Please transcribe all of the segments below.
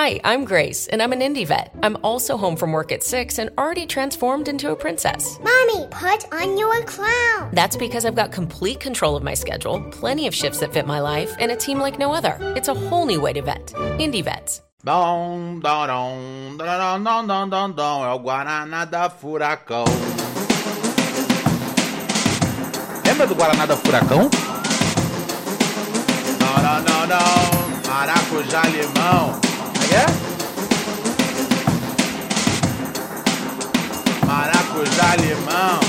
Hi, I'm Grace, and I'm an indie vet. I'm also home from work at 6 and already transformed into a princess. Mommy, put on your clown. That's because I've got complete control of my schedule, plenty of shifts that fit my life, and a team like no other. It's a whole new way to vet. Indie vets. Dom, dom, dom, dom, dom, dom, dom, dom, é o Guaraná da Furacão. Lembra do Guaraná da Furacão? Não, não, não, não. Maracujá limão. É? Maracujá limão.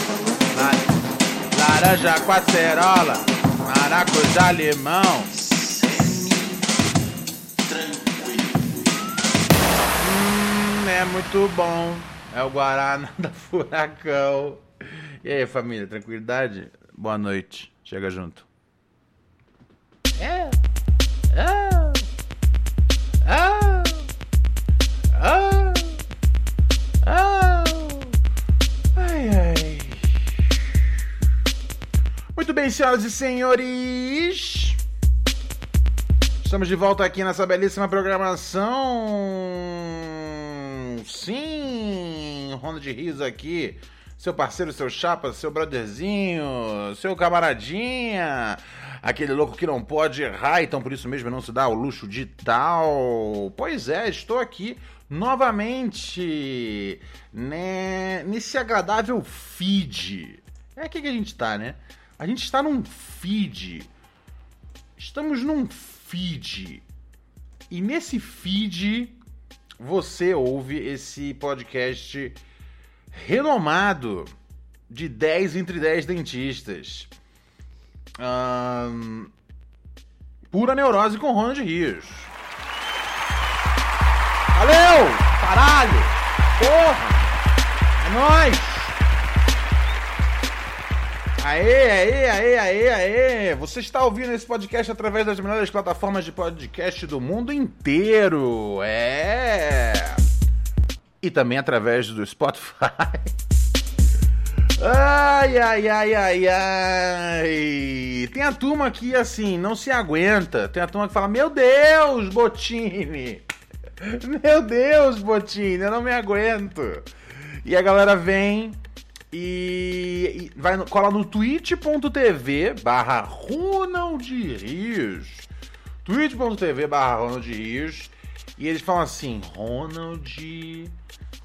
La- Laranja com acerola. Maracujá limão. Hum, é muito bom. É o Guaraná da Furacão. E aí, família, tranquilidade? Boa noite. Chega junto. É. Ah. Ah. Muito bem, senhoras e senhores. Estamos de volta aqui nessa belíssima programação. Sim, Ronda de Rios aqui. Seu parceiro, seu chapa, seu brotherzinho, seu camaradinha. Aquele louco que não pode errar, então por isso mesmo não se dá o luxo de tal. Pois é, estou aqui novamente né, nesse agradável feed. É aqui que a gente tá, né? A gente está num feed Estamos num feed. E nesse feed você ouve esse podcast renomado de 10 entre 10 dentistas. Ahn, pura neurose com Ronald Rios. Valeu! Caralho! Porra! É nóis! Aê, aê, aê, aê, aê! Você está ouvindo esse podcast através das melhores plataformas de podcast do mundo inteiro. É! E também através do Spotify. Ai, ai, ai, ai, ai. Tem a turma que, assim, não se aguenta. Tem a turma que fala: Meu Deus, Botini! Meu Deus, Botini, eu não me aguento. E a galera vem e, e vai no- cola no twitch.tv barra Ronald Rios. twitch.tv barra Ronald Rios. E eles falam assim, Ronald,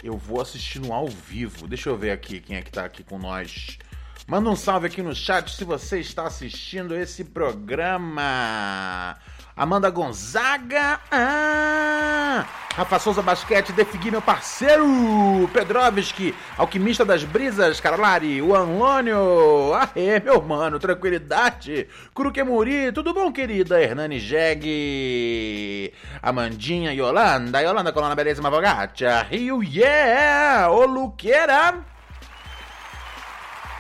eu vou assistir no ao vivo. Deixa eu ver aqui quem é que tá aqui com nós. Manda um salve aqui no chat se você está assistindo esse programa. Amanda Gonzaga. Ah! Rafa Souza Basquete, Defigui, meu parceiro. Pedrovski, Alquimista das Brisas, Carlari, o Anlônio. Aê, meu mano, tranquilidade. Curuquemuri, tudo bom, querida? Hernani Jeg. Amandinha, Yolanda. Yolanda, Coluna Belíssima Vogatia. Rio, yeah! Ô, Luqueira.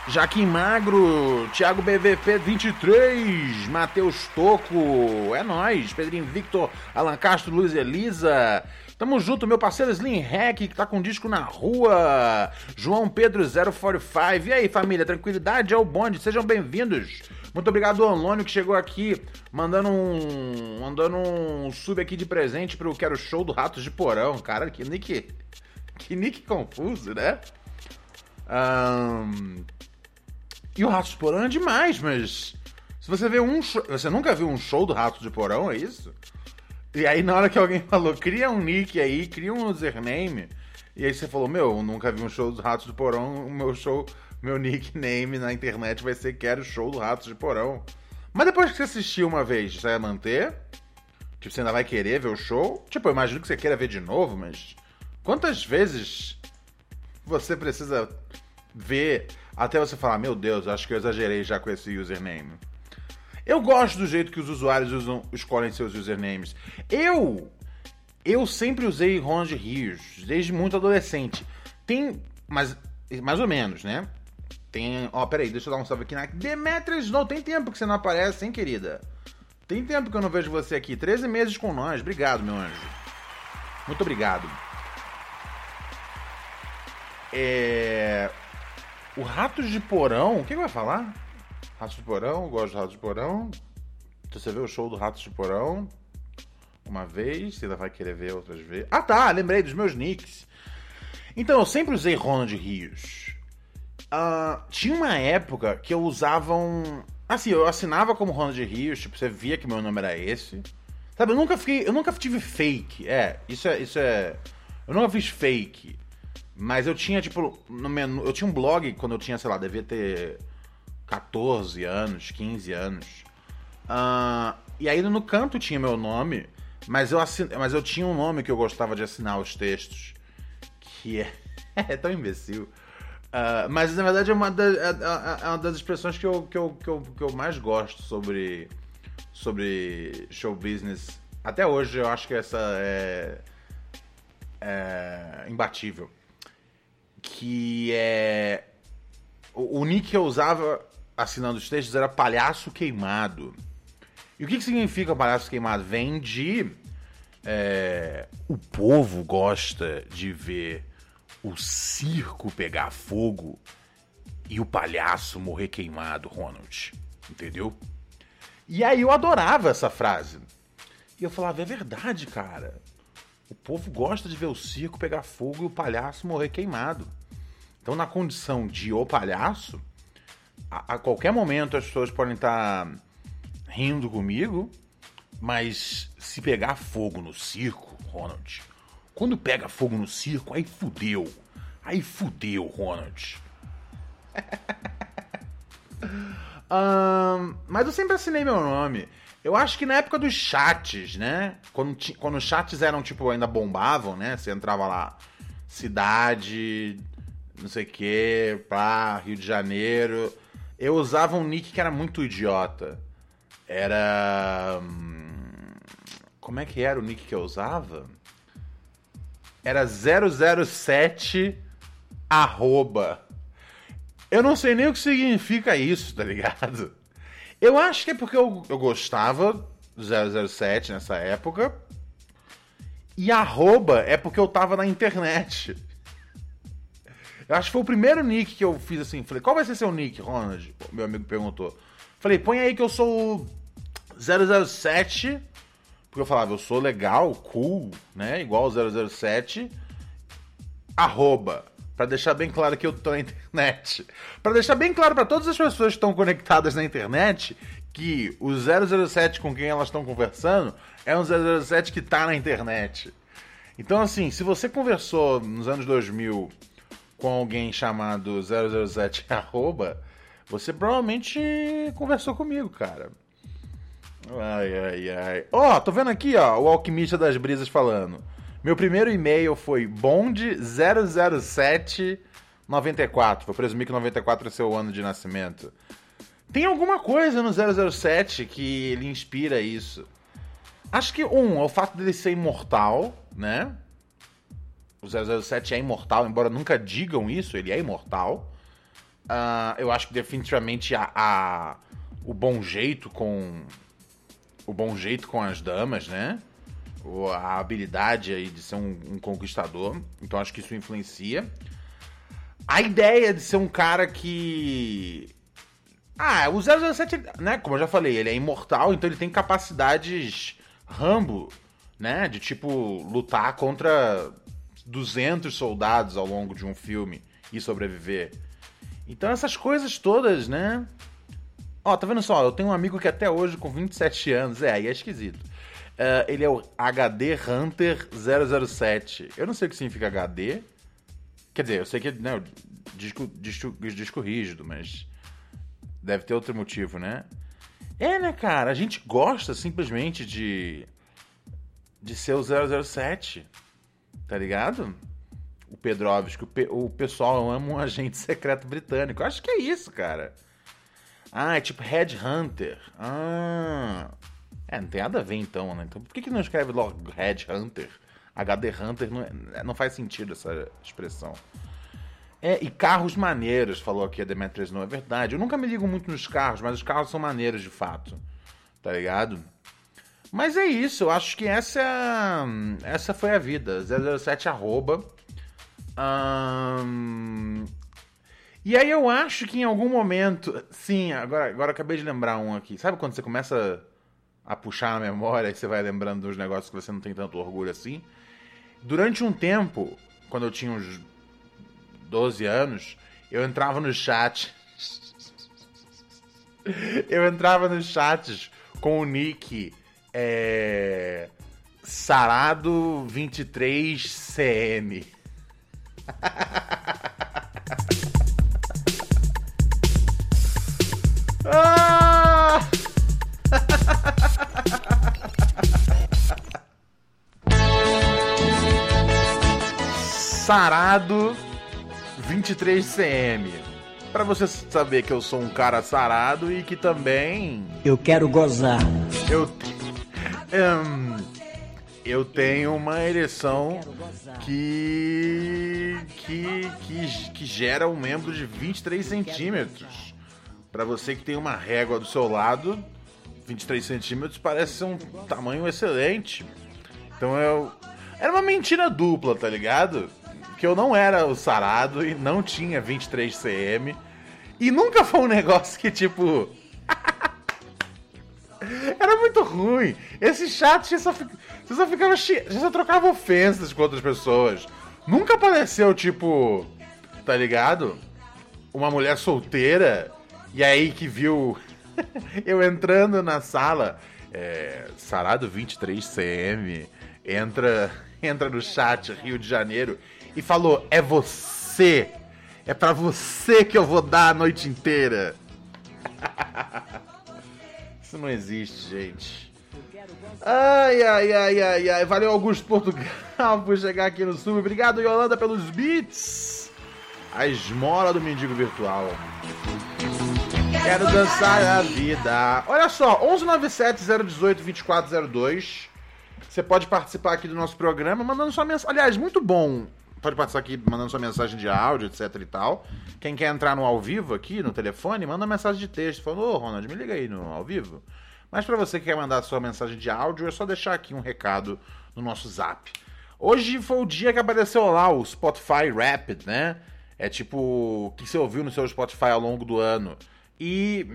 Jaquim Magro, Thiago BVP 23, Matheus Toco, é nóis, Pedrinho Victor, Alan Castro, Luiz Elisa. Tamo junto, meu parceiro Slim Hack, que tá com disco na rua. João Pedro 045. E aí, família, tranquilidade é o bonde, sejam bem-vindos. Muito obrigado ao Anlônio que chegou aqui mandando um, mandando um sub aqui de presente pro Quero Show do Ratos de Porão. Cara, que nick, que nick confuso, né? Ahn, e o Ratos de Porão é demais, mas. Se você vê um show. Você nunca viu um show do Ratos de Porão, é isso? E aí, na hora que alguém falou, cria um nick aí, cria um username. E aí você falou, meu, eu nunca vi um show do Ratos de Porão, o meu show, meu nickname na internet vai ser Quero Show do Ratos de Porão. Mas depois que você assistiu uma vez, você vai manter? Tipo, você ainda vai querer ver o show? Tipo, eu imagino que você queira ver de novo, mas. Quantas vezes você precisa ver até você falar, meu Deus, acho que eu exagerei já com esse username. Eu gosto do jeito que os usuários usam, escolhem seus usernames. Eu eu sempre usei Ronald Rios, desde muito adolescente. Tem, mas mais ou menos, né? Tem, ó, peraí, deixa eu dar um salve aqui na Demetra Snow, tem tempo que você não aparece, hein, querida? Tem tempo que eu não vejo você aqui, 13 meses com nós. Obrigado, meu anjo. Muito obrigado. É... O Ratos de Porão, o que vai falar? Ratos de Porão, gosto de Ratos de Porão. Você vê o show do Ratos de Porão. uma vez, você ainda vai querer ver outras vezes. Ah tá, lembrei dos meus nicks. Então, eu sempre usei Ronald Rios. Uh, tinha uma época que eu usava um. Assim, eu assinava como Ronald Rios, tipo, você via que meu nome era esse. Sabe, eu nunca fiquei. Eu nunca tive fake. É, isso é. Isso é. Eu nunca fiz fake. Mas eu tinha, tipo, no menu. Eu tinha um blog quando eu tinha, sei lá, devia ter 14 anos, 15 anos. Uh, e aí no canto tinha meu nome, mas eu, assin... mas eu tinha um nome que eu gostava de assinar os textos. Que é. é tão imbecil. Uh, mas na verdade é uma, da, é, é, é uma das expressões que eu, que, eu, que, eu, que eu mais gosto sobre, sobre show business. Até hoje eu acho que essa é, é imbatível. Que é. O, nick que eu usava assinando os textos era palhaço queimado. E o que, que significa palhaço queimado? Vem de. É, o povo gosta de ver o circo pegar fogo e o palhaço morrer queimado, Ronald. Entendeu? E aí eu adorava essa frase. E eu falava, é verdade, cara. O povo gosta de ver o circo pegar fogo e o palhaço morrer queimado. Então, na condição de o palhaço, a, a qualquer momento as pessoas podem estar rindo comigo, mas se pegar fogo no circo, Ronald, quando pega fogo no circo, aí fudeu. Aí fudeu, Ronald. um, mas eu sempre assinei meu nome. Eu acho que na época dos chats, né? Quando, quando os chats eram, tipo, ainda bombavam, né? Você entrava lá, cidade, não sei o que, pá, Rio de Janeiro. Eu usava um nick que era muito idiota. Era. Hum, como é que era o nick que eu usava? era 007 arroba. Eu não sei nem o que significa isso, tá ligado? Eu acho que é porque eu, eu gostava do 007 nessa época. E arroba é porque eu tava na internet. Eu acho que foi o primeiro nick que eu fiz assim. Falei, qual vai ser seu nick, Ronald? Meu amigo perguntou. Falei, põe aí que eu sou 007 porque eu falava, eu sou legal, cool, né? Igual o 007. Arroba. Pra deixar bem claro que eu tô na internet. Para deixar bem claro para todas as pessoas que estão conectadas na internet que o 007 com quem elas estão conversando é um 007 que tá na internet. Então, assim, se você conversou nos anos 2000 com alguém chamado 007 arroba, você provavelmente conversou comigo, cara. Ai, ai, ai. Ó, oh, tô vendo aqui, ó, o Alquimista das Brisas falando. Meu primeiro e-mail foi bond00794. Vou presumir que 94 é seu ano de nascimento. Tem alguma coisa no 007 que ele inspira isso. Acho que, um, é o fato dele ser imortal, né? O 007 é imortal, embora nunca digam isso, ele é imortal. Uh, eu acho que definitivamente a, a, o bom jeito com o bom jeito com as damas, né? A habilidade aí de ser um, um conquistador. Então acho que isso influencia. A ideia de ser um cara que. Ah, o 007, né? Como eu já falei, ele é imortal, então ele tem capacidades Rambo, né? De tipo lutar contra 200 soldados ao longo de um filme e sobreviver. Então essas coisas todas, né? Ó, tá vendo só? Eu tenho um amigo que até hoje, com 27 anos, é, aí é esquisito. Uh, ele é o HD Hunter 007. Eu não sei o que significa HD. Quer dizer, eu sei que é né, disco, disco, disco rígido, mas deve ter outro motivo, né? É, né, cara? A gente gosta simplesmente de. de ser o 007. Tá ligado? O Pedrovski, o, pe, o pessoal ama um agente secreto britânico. Eu acho que é isso, cara. Ah, é tipo Headhunter. Ah. É, não tem nada a ver então, né? Então por que, que não escreve logo Headhunter? HD Hunter não, é, não faz sentido essa expressão. É, e carros maneiros, falou aqui a Demetrius, não é verdade. Eu nunca me ligo muito nos carros, mas os carros são maneiros de fato. Tá ligado? Mas é isso, eu acho que essa, essa foi a vida. 007 arroba. Um, e aí eu acho que em algum momento. Sim, agora, agora acabei de lembrar um aqui. Sabe quando você começa. A puxar na memória e você vai lembrando dos negócios que você não tem tanto orgulho assim. Durante um tempo, quando eu tinha uns 12 anos, eu entrava no chat. eu entrava nos chats com o nick é, Sarado23CM. ah! Sarado 23CM. Para você saber que eu sou um cara sarado e que também. Eu quero gozar. Eu. Um, eu tenho uma ereção que, que, que, que gera um membro de 23 centímetros. Para você que tem uma régua do seu lado, 23 centímetros parece ser um tamanho excelente. Então eu. Era uma mentira dupla, tá ligado? Que eu não era o sarado e não tinha 23 cm. E nunca foi um negócio que, tipo. era muito ruim. Esse chat você só, você só ficava. Você só trocava ofensas com outras pessoas. Nunca apareceu, tipo. Tá ligado? Uma mulher solteira. E aí que viu eu entrando na sala. É, sarado 23cm. Entra, entra no chat Rio de Janeiro e falou: É você. É para você que eu vou dar a noite inteira. Isso não existe, gente. Ai, ai, ai, ai, ai. Valeu, Augusto Portugal, por chegar aqui no Sul. Obrigado, Yolanda, pelos beats. A esmola do mendigo virtual. Quero dançar a vida. Olha só, 1197-018-2402. Você pode participar aqui do nosso programa mandando sua mensagem. Aliás, muito bom. Pode participar aqui mandando sua mensagem de áudio, etc e tal. Quem quer entrar no ao vivo aqui, no telefone, manda mensagem de texto. Falando, ô Ronald, me liga aí no ao vivo. Mas para você que quer mandar sua mensagem de áudio, é só deixar aqui um recado no nosso zap. Hoje foi o dia que apareceu lá o Spotify Rapid, né? É tipo o que você ouviu no seu Spotify ao longo do ano. E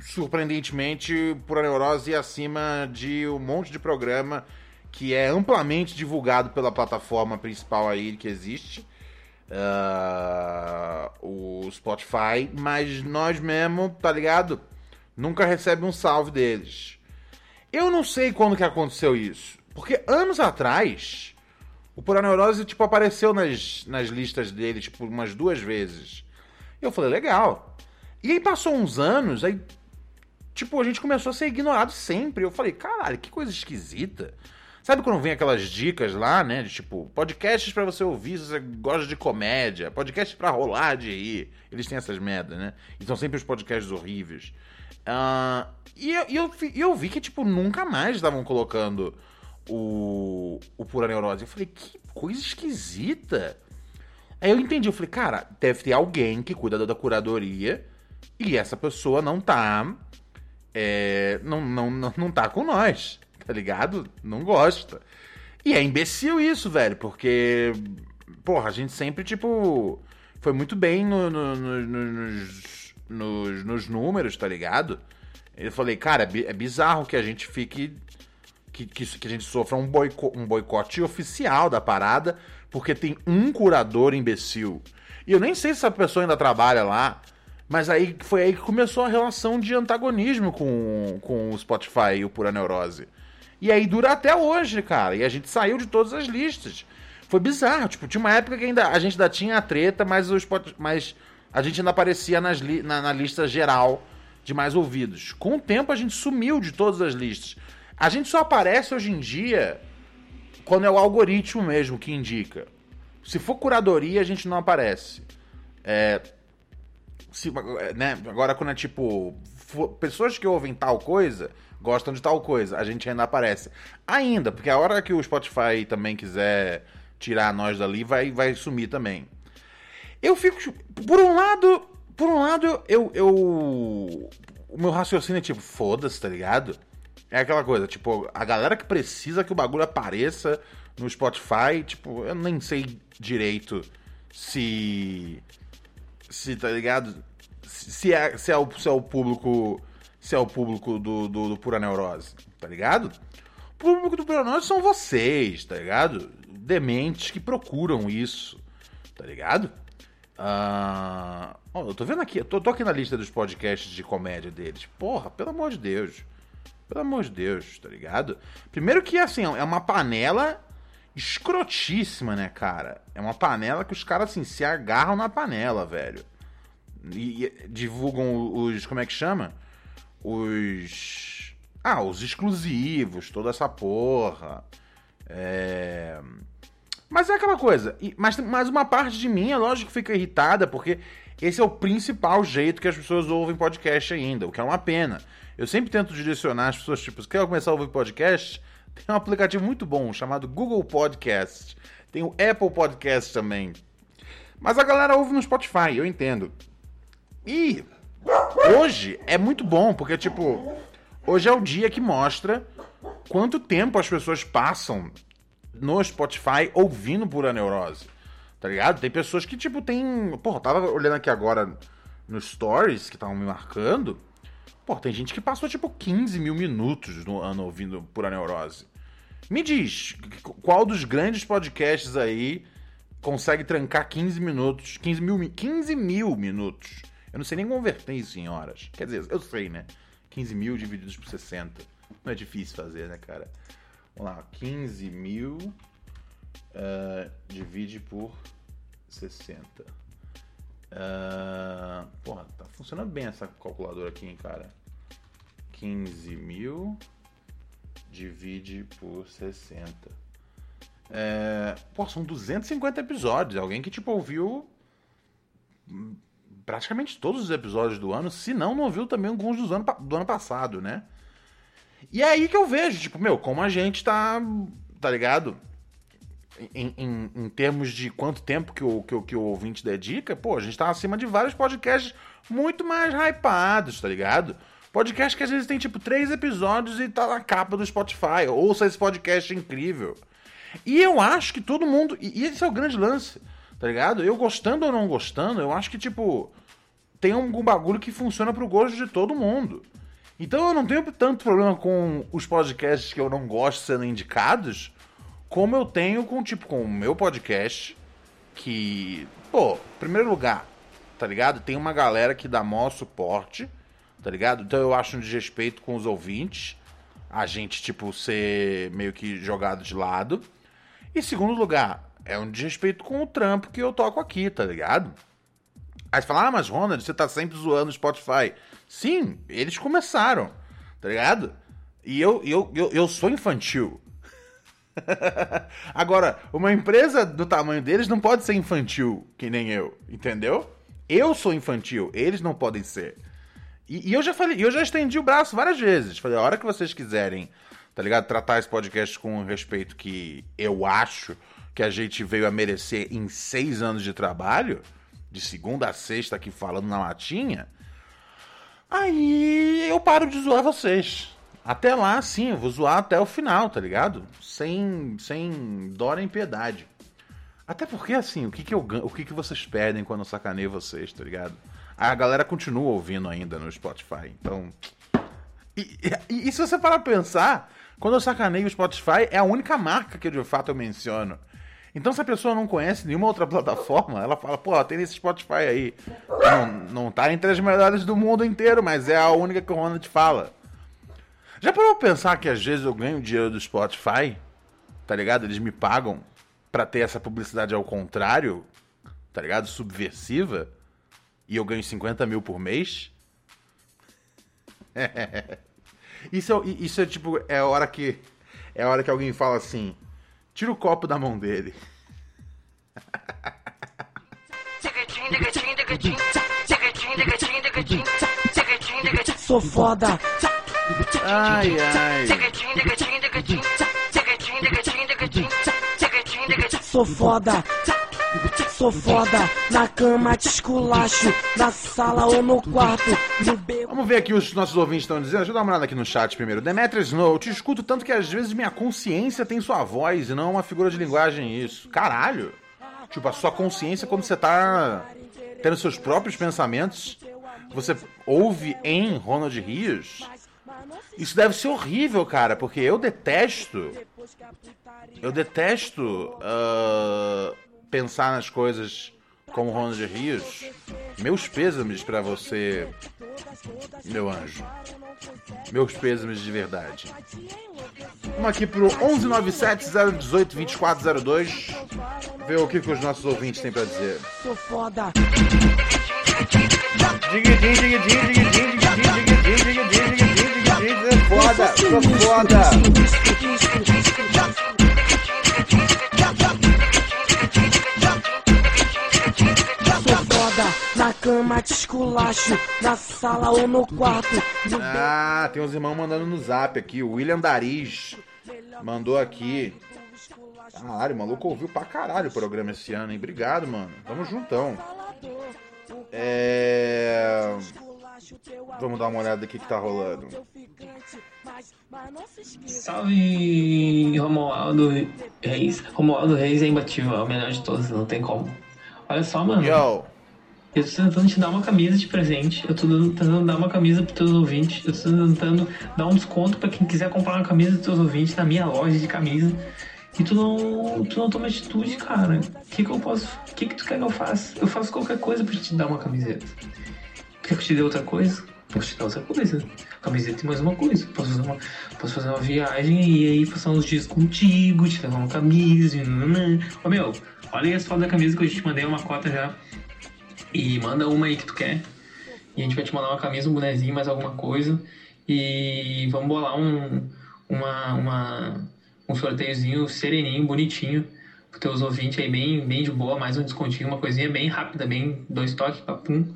surpreendentemente, por a neurose acima de um monte de programa que é amplamente divulgado pela plataforma principal aí que existe, uh, o Spotify, mas nós mesmo, tá ligado? Nunca recebe um salve deles. Eu não sei quando que aconteceu isso, porque anos atrás o Pura Neurose tipo apareceu nas, nas listas dele tipo umas duas vezes. Eu falei legal. E aí passou uns anos, aí tipo, a gente começou a ser ignorado sempre. Eu falei, caralho, que coisa esquisita. Sabe quando vem aquelas dicas lá, né? De tipo, podcasts para você ouvir se você gosta de comédia, podcasts para rolar de rir. Eles têm essas merdas, né? E são sempre os podcasts horríveis. Uh, e eu, eu, eu vi que, tipo, nunca mais estavam colocando o, o Pura Neurose. Eu falei, que coisa esquisita. Aí eu entendi, eu falei, cara, deve ter alguém que cuida da curadoria e essa pessoa não tá é, não, não, não, não tá com nós, tá ligado? Não gosta. E é imbecil isso, velho, porque, porra, a gente sempre, tipo, foi muito bem no, no, no, nos, nos, números, tá ligado? Eu falei, cara, é, é bizarro que a gente fique. Que, que, que a gente sofra um, boico, um boicote oficial da parada, porque tem um curador imbecil. E eu nem sei se essa pessoa ainda trabalha lá. Mas aí foi aí que começou a relação de antagonismo com, com o Spotify e o Pura Neurose. E aí dura até hoje, cara. E a gente saiu de todas as listas. Foi bizarro. Tipo, tinha uma época que ainda, a gente ainda tinha a treta, mas, o Spotify, mas a gente ainda aparecia nas na, na lista geral de mais ouvidos. Com o tempo a gente sumiu de todas as listas. A gente só aparece hoje em dia quando é o algoritmo mesmo que indica. Se for curadoria, a gente não aparece. É, se, né, agora quando é tipo. Pessoas que ouvem tal coisa gostam de tal coisa, a gente ainda aparece. Ainda, porque a hora que o Spotify também quiser tirar nós dali, vai, vai sumir também. Eu fico. Por um lado. Por um lado, eu. eu o meu raciocínio é tipo, foda-se, tá ligado? É aquela coisa, tipo, a galera que precisa que o bagulho apareça no Spotify, tipo, eu nem sei direito se se, tá ligado? Se é, se é, o, se é o público. Se é o público do, do, do Pura Neurose, tá ligado? O público do Pura Neurose são vocês, tá ligado? Dementes que procuram isso, tá ligado? Ah, eu tô vendo aqui, eu tô, tô aqui na lista dos podcasts de comédia deles. Porra, pelo amor de Deus. Pelo amor de Deus, tá ligado? Primeiro que, assim, é uma panela escrotíssima, né, cara? É uma panela que os caras, assim, se agarram na panela, velho. E, e divulgam os. Como é que chama? Os. Ah, os exclusivos, toda essa porra. É. Mas é aquela coisa. Mas, mas uma parte de mim, é lógico que fica irritada, porque esse é o principal jeito que as pessoas ouvem podcast ainda, o que é uma pena. Eu sempre tento direcionar as pessoas, tipo, se quer começar a ouvir podcast, tem um aplicativo muito bom chamado Google Podcast. Tem o Apple Podcast também. Mas a galera ouve no Spotify, eu entendo. E hoje é muito bom, porque, tipo, hoje é o dia que mostra quanto tempo as pessoas passam no Spotify ouvindo Pura Neurose. Tá ligado? Tem pessoas que, tipo, tem. Porra, tava olhando aqui agora nos stories que estavam me marcando. Pô, tem gente que passou tipo 15 mil minutos no ano ouvindo Pura Neurose. Me diz, qual dos grandes podcasts aí consegue trancar 15 minutos, 15 mil, 15 mil minutos? Eu não sei nem converter isso em horas. Quer dizer, eu sei, né? 15 mil divididos por 60. Não é difícil fazer, né, cara? Vamos lá, 15 mil uh, divide por 60. Uh, porra, tá funcionando bem essa calculadora aqui, hein, cara. 15 mil divide por 60. É, pô, são 250 episódios. Alguém que, tipo, ouviu praticamente todos os episódios do ano, se não, não ouviu também alguns dos ano, do ano passado, né? E é aí que eu vejo, tipo, meu, como a gente tá, tá ligado? em, em, em, termos de quanto tempo que o, que, o, que o ouvinte dedica, pô, a gente tá acima de vários podcasts muito mais hypados, tá ligado? Podcast que às vezes tem tipo três episódios e tá na capa do Spotify. Ouça esse podcast incrível. E eu acho que todo mundo. E esse é o grande lance, tá ligado? Eu gostando ou não gostando, eu acho que, tipo, tem algum bagulho que funciona pro gosto de todo mundo. Então eu não tenho tanto problema com os podcasts que eu não gosto sendo indicados, como eu tenho com, tipo, com o meu podcast, que, pô, primeiro lugar, tá ligado? Tem uma galera que dá maior suporte, tá ligado? Então eu acho um desrespeito com os ouvintes, a gente, tipo, ser meio que jogado de lado. E segundo lugar, é um desrespeito com o trampo que eu toco aqui, tá ligado? Aí você fala, ah, mas Ronald, você tá sempre zoando o Spotify. Sim, eles começaram, tá ligado? E eu, eu, eu, eu sou infantil, Agora, uma empresa do tamanho deles não pode ser infantil, que nem eu, entendeu? Eu sou infantil, eles não podem ser. E, e eu já falei, eu já estendi o braço várias vezes. Falei, a hora que vocês quiserem, tá ligado? Tratar esse podcast com o respeito que eu acho que a gente veio a merecer em seis anos de trabalho, de segunda a sexta aqui falando na latinha, aí eu paro de zoar vocês. Até lá, sim, eu vou zoar até o final, tá ligado? Sem, sem dó nem piedade. Até porque, assim, o que que, eu, o que que vocês perdem quando eu sacaneio vocês, tá ligado? A galera continua ouvindo ainda no Spotify, então... E, e, e se você parar pra pensar, quando eu sacaneio o Spotify, é a única marca que de fato eu menciono. Então, se a pessoa não conhece nenhuma outra plataforma, ela fala, pô, tem esse Spotify aí. Não, não tá entre as melhores do mundo inteiro, mas é a única que o Ronald fala. Já parou pra pensar que às vezes eu ganho dinheiro do Spotify? Tá ligado? Eles me pagam pra ter essa publicidade ao contrário, tá ligado? Subversiva. E eu ganho 50 mil por mês? isso, é, isso é tipo, é a hora que. É a hora que alguém fala assim: tira o copo da mão dele. Sou foda. Ai, ai. Sou foda. Sou foda, na cama te esculacho, na sala ou no quarto, no beco. Vamos ver aqui os nossos ouvintes estão dizendo. Deixa eu dar uma olhada aqui no chat primeiro. Demetra Snow, eu te escuto tanto que às vezes minha consciência tem sua voz e não uma figura de linguagem. Isso. Caralho. Tipo, a sua consciência quando você tá tendo seus próprios pensamentos você ouve em Ronald Rios, isso deve ser horrível, cara, porque eu detesto. Eu detesto uh, pensar nas coisas como Ronald Rios. Meus pêsames para você, meu anjo. Meus pêsames de verdade. Vamos aqui pro 1197 018 2402 ver o que, que os nossos ouvintes têm para dizer. Sou foda. É foda, sou foda. Na cama te esculacho. Na sala ou no quarto. No Ah, tem uns irmãos mandando no zap aqui. O William Dariz mandou aqui. Caralho, o maluco ouviu pra caralho o programa esse ano, hein? Obrigado, mano. Tamo juntão. É. Vamos dar uma olhada aqui que tá rolando. Salve Romualdo Reis. Romualdo Reis é imbatível, é o melhor de todos, não tem como. Olha só, mano. Yo, Eu tô tentando te dar uma camisa de presente. Eu dando- tentando dar uma camisa pros teus ouvintes. Eu tô tentando dar um desconto pra quem quiser comprar uma camisa dos teus ouvintes na minha loja de camisa. E tu não, tu não toma atitude, cara. O que, que eu posso. O que, que tu quer que eu faça? Eu faço qualquer coisa pra te dar uma camiseta. Quer que eu te dê outra coisa? Posso te dar outra coisa. Camiseta e mais uma coisa. Posso fazer uma, posso fazer uma viagem e aí passar uns dias contigo, te levar uma camisa. Ô meu, olha aí as fotos da camisa que eu te mandei uma cota já. E manda uma aí que tu quer. E a gente vai te mandar uma camisa, um bonezinho, mais alguma coisa. E vamos bolar um, uma, uma, um sorteiozinho sereninho, bonitinho. Pros teus ouvintes aí, bem, bem de boa. Mais um descontinho, uma coisinha bem rápida, bem dois toques, papum.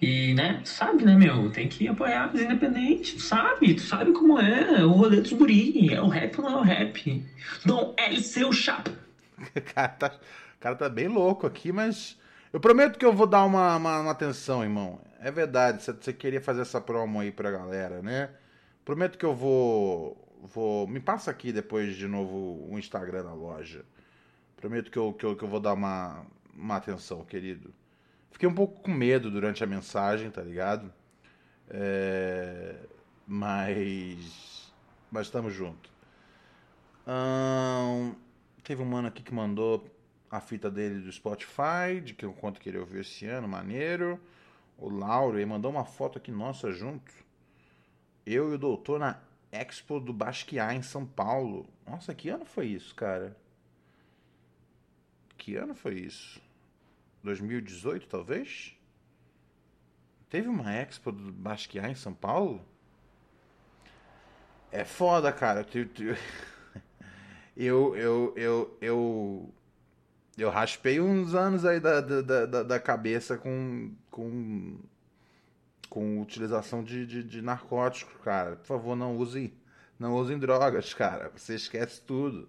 E, né, sabe, né, meu? Tem que apoiar os independentes. Tu sabe, tu sabe como é. O rolê dos guri. É o rap ou não é o rap? Não é seu chapa. cara tá, o cara tá bem louco aqui, mas eu prometo que eu vou dar uma, uma, uma atenção, irmão. É verdade, você- queria fazer essa promo aí pra galera, né? Prometo que eu vou. vou me passa aqui depois de novo o Instagram da loja. Prometo que eu, que eu, que eu vou dar uma, uma atenção, querido. Fiquei um pouco com medo durante a mensagem, tá ligado? É, mas. Mas estamos junto. Ahn, teve um mano aqui que mandou a fita dele do Spotify, de que o quanto que ele ouviu esse ano, maneiro. O Lauro, ele mandou uma foto aqui nossa junto. Eu e o doutor na Expo do Basquiat em São Paulo. Nossa, que ano foi isso, cara? Que ano foi isso? 2018, talvez? Teve uma Expo do Basquiat em São Paulo? É foda, cara. Eu, eu, eu, eu, eu raspei uns anos aí da, da, da, da cabeça com, com, com utilização de, de, de narcóticos, cara. Por favor, não usem, não usem drogas, cara. Você esquece tudo.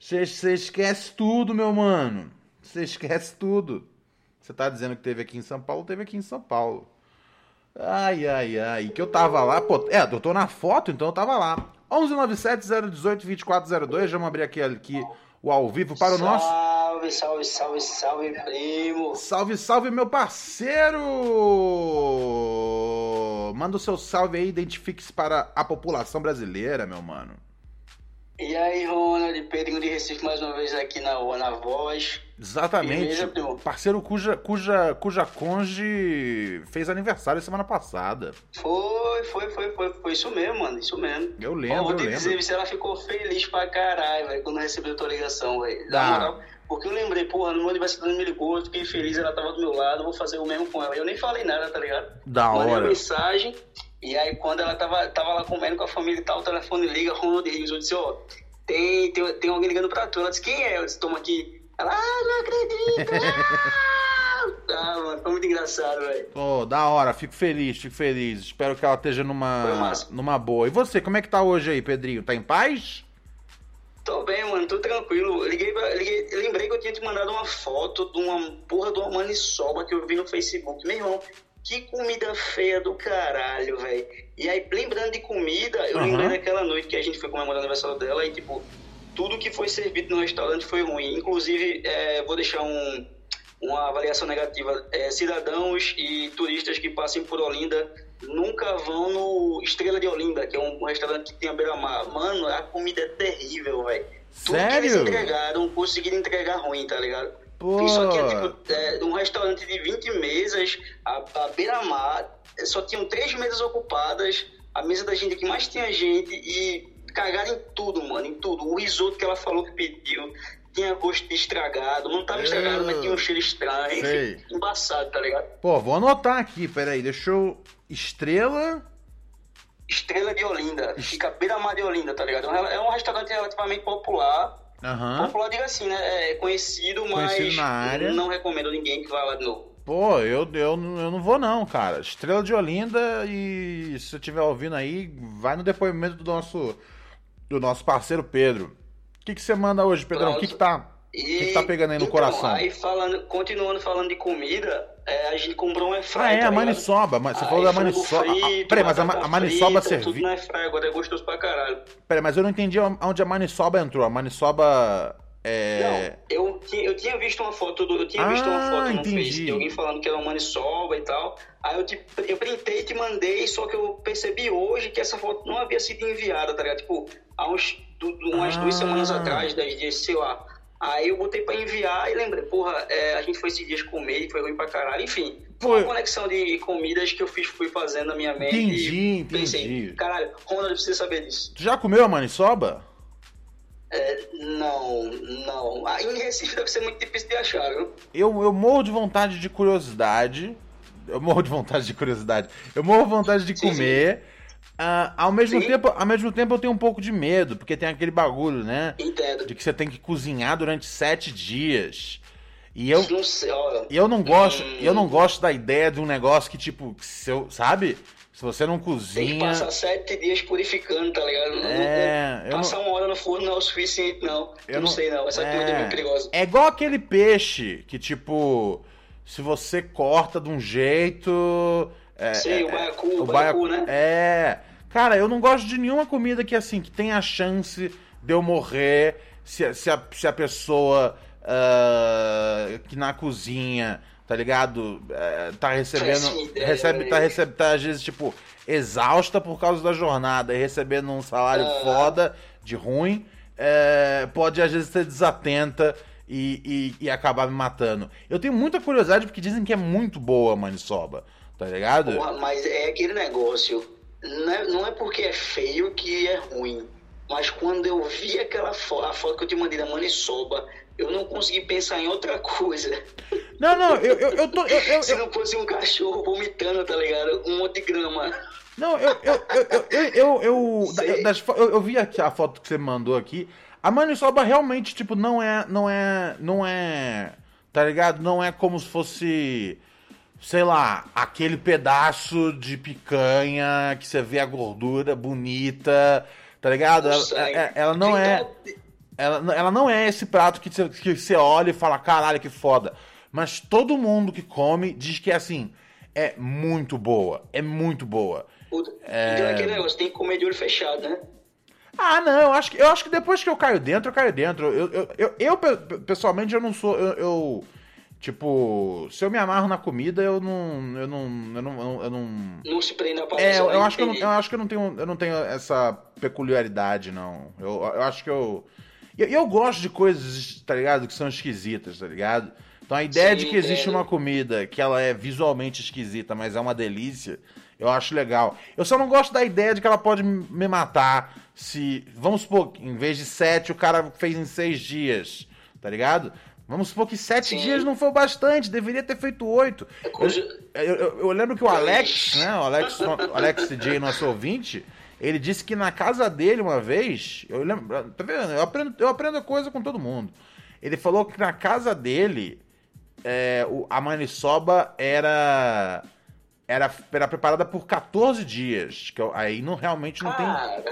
Você esquece tudo, meu mano. Você esquece tudo. Você tá dizendo que teve aqui em São Paulo, teve aqui em São Paulo. Ai, ai, ai. Que eu tava lá, pô. É, eu tô na foto, então eu tava lá. 1197-018-2402. Vamos abrir aqui, aqui o ao vivo para o nosso. Salve, salve, salve, salve, primo. Salve, salve, meu parceiro! Manda o seu salve aí, identifique-se para a população brasileira, meu mano. E aí, Ronald, Pedrinho de Recife mais uma vez aqui na, na voz. Exatamente. Beleza? Parceiro cuja, cuja, cuja conge fez aniversário semana passada. Foi, foi, foi, foi, foi isso mesmo, mano, isso mesmo. Eu Ó, lembro, vou eu te lembro. dizer, se ela ficou feliz pra caralho, velho, quando recebeu tua ligação, velho. Na Ah. moral, porque eu lembrei, porra, no meu aniversário me ligou, fiquei feliz, ela tava do meu lado, vou fazer o mesmo com ela. Eu nem falei nada, tá ligado? Da Mandei hora. uma mensagem, e aí quando ela tava, tava lá comendo com a família e tal, o telefone liga, Ronald Rios, eu disse, ó, tem, tem, tem alguém ligando pra tu. Ela disse, quem é? Eu disse, toma aqui. Ela, ah, não acredito! ah, mano, foi muito engraçado, velho. Pô, da hora, fico feliz, fico feliz. Espero que ela esteja numa, numa boa. E você, como é que tá hoje aí, Pedrinho? Tá em paz? Tô bem, mano, tô tranquilo. Liguei, pra, liguei lembrei que eu tinha te mandado uma foto de uma porra de uma maniçoba que eu vi no Facebook. Meu irmão, que comida feia do caralho, velho. E aí, lembrando de comida, eu Aham. lembrei daquela noite que a gente foi comemorar o aniversário dela e, tipo, tudo que foi servido no restaurante foi ruim. Inclusive, é, vou deixar um, uma avaliação negativa. É, cidadãos e turistas que passem por Olinda nunca vão no Estrela de Olinda, que é um restaurante que tem a beira-mar. Mano, a comida é terrível, velho. Tudo que eles entregaram, conseguiram entregar ruim, tá ligado? Pô. Aqui é tipo é, um restaurante de 20 mesas, a, a beira-mar, é, só tinham três mesas ocupadas, a mesa da gente que mais tinha gente e cagaram em tudo, mano, em tudo. O risoto que ela falou que pediu tinha gosto de estragado, não tava estragado, mas tinha um cheiro estranho, Sei. enfim, embaçado, tá ligado? Pô, vou anotar aqui, peraí, deixa eu... Estrela... Estrela de Olinda, fica beira-mar de Olinda, tá ligado? É um restaurante relativamente popular, Aham. popular digo assim, né? É conhecido, mas Conhecido na área. não recomendo ninguém que vá lá de novo. Pô, eu, eu, não- eu não vou não, cara. Estrela de Olinda e se você estiver ouvindo aí, vai no depoimento do nosso do nosso parceiro Pedro. O que, que você manda hoje, Pedrão? O que, que tá, o que, tá pegando aí no então, coração? Aí falando, continuando falando de comida, é, a gente comprou um airfryer. Ah, é, tá a maniçoba. mas Você Aí falou da maniçoba. Ah, frito, peraí, mas a, a maniçoba frita, Tudo serviu. no airfryer, agora é gostoso pra caralho. Peraí, mas eu não entendi onde a maniçoba entrou. A maniçoba é. Não, eu, tinha- eu tinha visto uma foto, do, eu tinha visto uma Ah, foto no. Face de alguém falando que era uma maniçoba e tal. Aí eu, te, eu printei e te mandei, só que eu percebi hoje que essa foto não havia sido enviada, tá ligado? Tipo, há uns, umas duas Ah. semanas atrás, dez dias, sei lá. Aí eu botei pra enviar e lembrei, porra, é, a gente foi esses dias comer e foi ruim pra caralho. Enfim, foi uma conexão de comidas que eu fiz, fui fazendo na minha mente. Entendi, entendi. Pensei, caralho, Ronald precisa saber disso. Tu já comeu a maniçoba? É, não, não. Aí em Recife deve ser muito difícil de achar, viu? Eu, eu morro de vontade de curiosidade. Eu morro de vontade de curiosidade. Eu morro de vontade de comer. Ah, ao, mesmo Sim. tempo, ao mesmo tempo eu tenho um pouco de medo, porque tem aquele bagulho, né? Entendo. De que você tem que cozinhar durante sete dias. E eu, e eu não gosto, Hum. eu não gosto da ideia de um negócio que, tipo, se eu, sabe? Se você não Tem que cozinha. passar sete dias purificando, tá ligado? Não- É, não- passar não- uma hora no forno não é o suficiente, não. Eu Eu não, sei, não. Essa comida é muito perigosa. É igual aquele peixe que, tipo, se você corta de um jeito. É, Sei, é, o baiacu, é, o baiacu, baia- né? É. Cara, eu não gosto de nenhuma comida que, assim, que tenha a chance de eu morrer se, a- se, a, se a pessoa ah, que na cozinha, tá ligado? É, tá recebendo. Ideia, recebe, tá, recebe, tá, às vezes, tipo, exausta por causa da jornada e recebendo um salário Ah. foda, de ruim, pode às vezes ser desatenta e, e, e acabar me matando. Eu tenho muita curiosidade porque dizem que é muito boa a maniçoba, tá ligado? Porra, mas é aquele negócio. Não é, não é porque é feio que é ruim. Mas quando eu vi aquela foto, a foto que eu te mandei da maniçoba, eu não consegui pensar em outra coisa. Não, não, eu, eu, eu tô. Eu, eu, Se não fosse um cachorro vomitando, tá ligado? Um monte de grama. não, eu, eu, eu, eu, eu, das fo- eu, eu vi aqui a foto que você mandou aqui. A maniçoba realmente, tipo, não é. Não é. Não é. Tá ligado? Não é como se fosse. Sei lá, aquele pedaço de picanha que você vê a gordura bonita, tá ligado? Ela, Consegue. é- ela não é. Ela, ela não é esse prato que você, que você olha e fala, caralho, que foda. Mas todo mundo que come diz que é assim, é muito boa. É muito boa. Puta, É. Então é aquele negócio, tem que comer de olho fechado, né? Ah, não, eu acho que, eu acho que depois que eu caio dentro, eu caio dentro. Eu, eu, eu, eu, pe- pessoalmente, eu não sou. Eu, eu, Tipo, se eu me amarro na comida, eu não. Eu não. Eu não. Eu não, Não se prende a é, aparência. eu, né? eu acho que eu, não, eu acho que eu não tenho. Eu não tenho essa peculiaridade, não. Eu, eu acho que eu. E eu, eu gosto de coisas, tá ligado? Que são esquisitas, tá ligado? Então a ideia Sim, de que existe entendo. uma comida que ela é visualmente esquisita, mas é uma delícia, eu acho legal. Eu só não gosto da ideia de que ela pode me matar se. Vamos supor, em vez de sete, o cara fez em seis dias, tá ligado? Vamos supor que sete Sim. dias não foi o bastante, deveria ter feito oito. Eu, coisa- eu, eu- eu lembro que o Alex, né? O Alex, o Alex DJ, nosso ouvinte, ele disse que na casa dele uma vez. Eu lembro. Tá vendo? Eu aprendo, eu aprendo coisa com todo mundo. Ele falou que na casa dele é, o- a maniçoba era, era. Era preparada por 14 dias. Que eu- aí não realmente não tem. Caralho.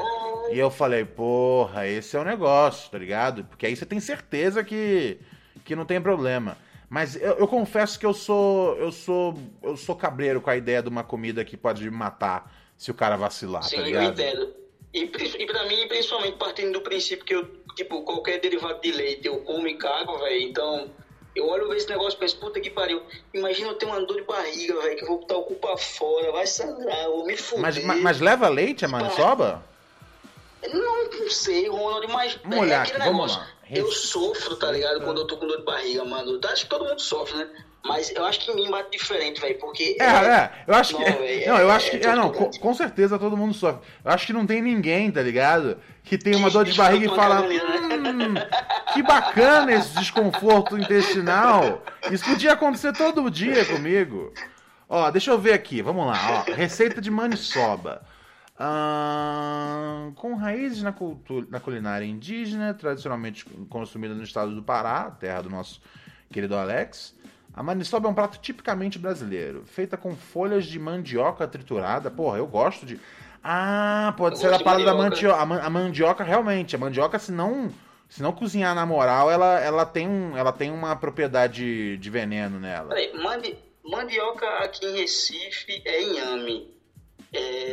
E eu falei, porra, esse é o negócio, tá ligado? Porque aí você tem certeza que, que não tem problema. Mas eu, eu confesso que eu sou. Eu sou. Eu sou cabreiro com a ideia de uma comida que pode me matar se o cara vacilar, Sim, tá eu ligado? entendo. E, e pra mim, principalmente partindo do princípio que eu, tipo, qualquer derivado de leite eu como e cago, velho. Então, eu olho esse negócio e penso, puta que pariu. Imagina eu ter uma dor de barriga, velho, que eu vou botar o cu pra fora, vai sangrar, eu vou me fuder. Mas, mas, mas leva leite a maniçoba? Não, não sei, Ronald, mas Vamos é olhar aquele aqui, vamos lá. Eu sofro, tá ligado? Quando eu tô com dor de barriga, mano. Acho que todo mundo sofre, né? Mas eu acho que em mim bate diferente, velho, porque... É, é, eu acho que. Não, véi, não, é- eu acho é que. É, não, com, com certeza todo mundo sofre. Eu acho que não tem ninguém, tá ligado? Que tem uma dor de barriga e fala. né? Hum, que bacana esse desconforto intestinal. Isso podia acontecer todo dia comigo. Ó, deixa eu ver aqui, vamos lá. Ó, receita de maniçoba. Ahn, com raízes na, cultura, na culinária indígena, tradicionalmente consumida no estado do Pará, terra do nosso querido Alex. A maniçoba é um prato tipicamente brasileiro, feita com folhas de mandioca triturada. Porra, eu gosto de. Ah, pode Eu ser a parada da mandioca. mandioca. A, man- a mandioca, realmente. A mandioca, se não, se não cozinhar na moral, ela, ela, tem, um, ela tem uma propriedade de veneno nela. Peraí, mandi, mandioca aqui em Recife é inhame.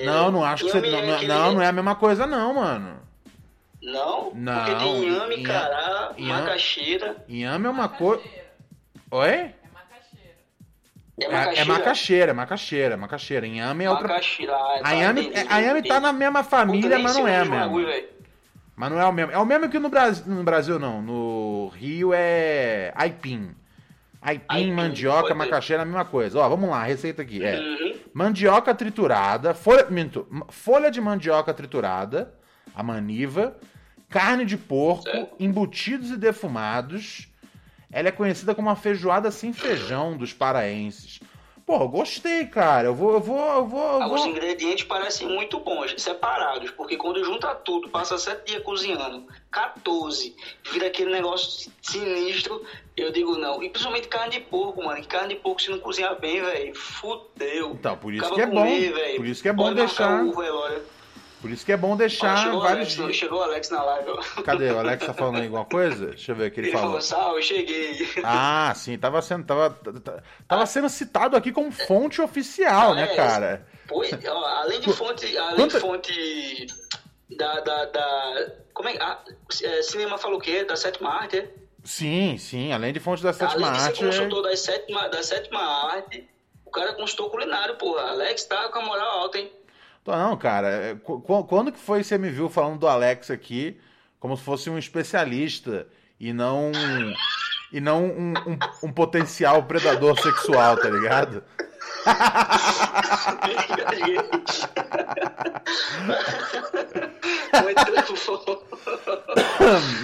É, Não, não acho que você. Não, é não, não, não é a mesma coisa, não, mano. Não? Não, Porque tem inhame, inha- cará, macaxeira. Inhame é uma coisa. Oi? É É, macaxeira. é macaxeira, é macaxeira, é macaxeira. Inhame é outra. Macaxeira. ah, tá, A Inhame, entendi, a Inhame tá na mesma família, mas não é mesmo. bagulho. Mas não é o mesmo. É o mesmo que no Brasil, no Brasil não. No Rio é aipim. Aipim, Aipim, mandioca, macaxeira, a mesma coisa. Ó, vamos lá, a receita aqui. É Uhum. mandioca triturada, folha, minto, folha de mandioca triturada, a maniva, carne de porco, Certo. embutidos e defumados. Ela é conhecida como a feijoada sem feijão dos paraenses. Pô, gostei, cara. Eu vou, eu vou, eu vou, eu Ah, Os vou. ingredientes parecem muito bons, separados, porque quando junta tudo, passa sete dias cozinhando, 14, vira aquele negócio sinistro, eu digo não. E principalmente carne de porco, mano. Carne de porco, se não cozinhar bem, velho, fudeu. Então, por isso Acaba que é bom. Por isso que é bom Pode deixar. Por isso que é bom Ó, deixar o vários Alex, chegou o Alex na live, ó. Cadê? O Alex tá falando aí alguma coisa? Deixa eu ver o que ele Ele falou. falou, salve, cheguei. Ah, sim, tava sendo, tava, tava- tava sendo citado aqui como fonte oficial, Ah, né, é. cara? Pois, ó, além de fonte, além Quanta- de fonte da, da, da como é, ah, é, cinema falou o quê? Da sétima arte, é? Sim, sim, além de fonte da sétima além de arte. é- consultor da sétima, da sétima arte, o cara é consultor culinário, porra. Alex tá com a moral alta, hein? Não, cara, é, qu- qu- quando que foi que você me viu falando do Alex aqui como se fosse um especialista e não e não um, um- um potencial predador sexual, tá ligado?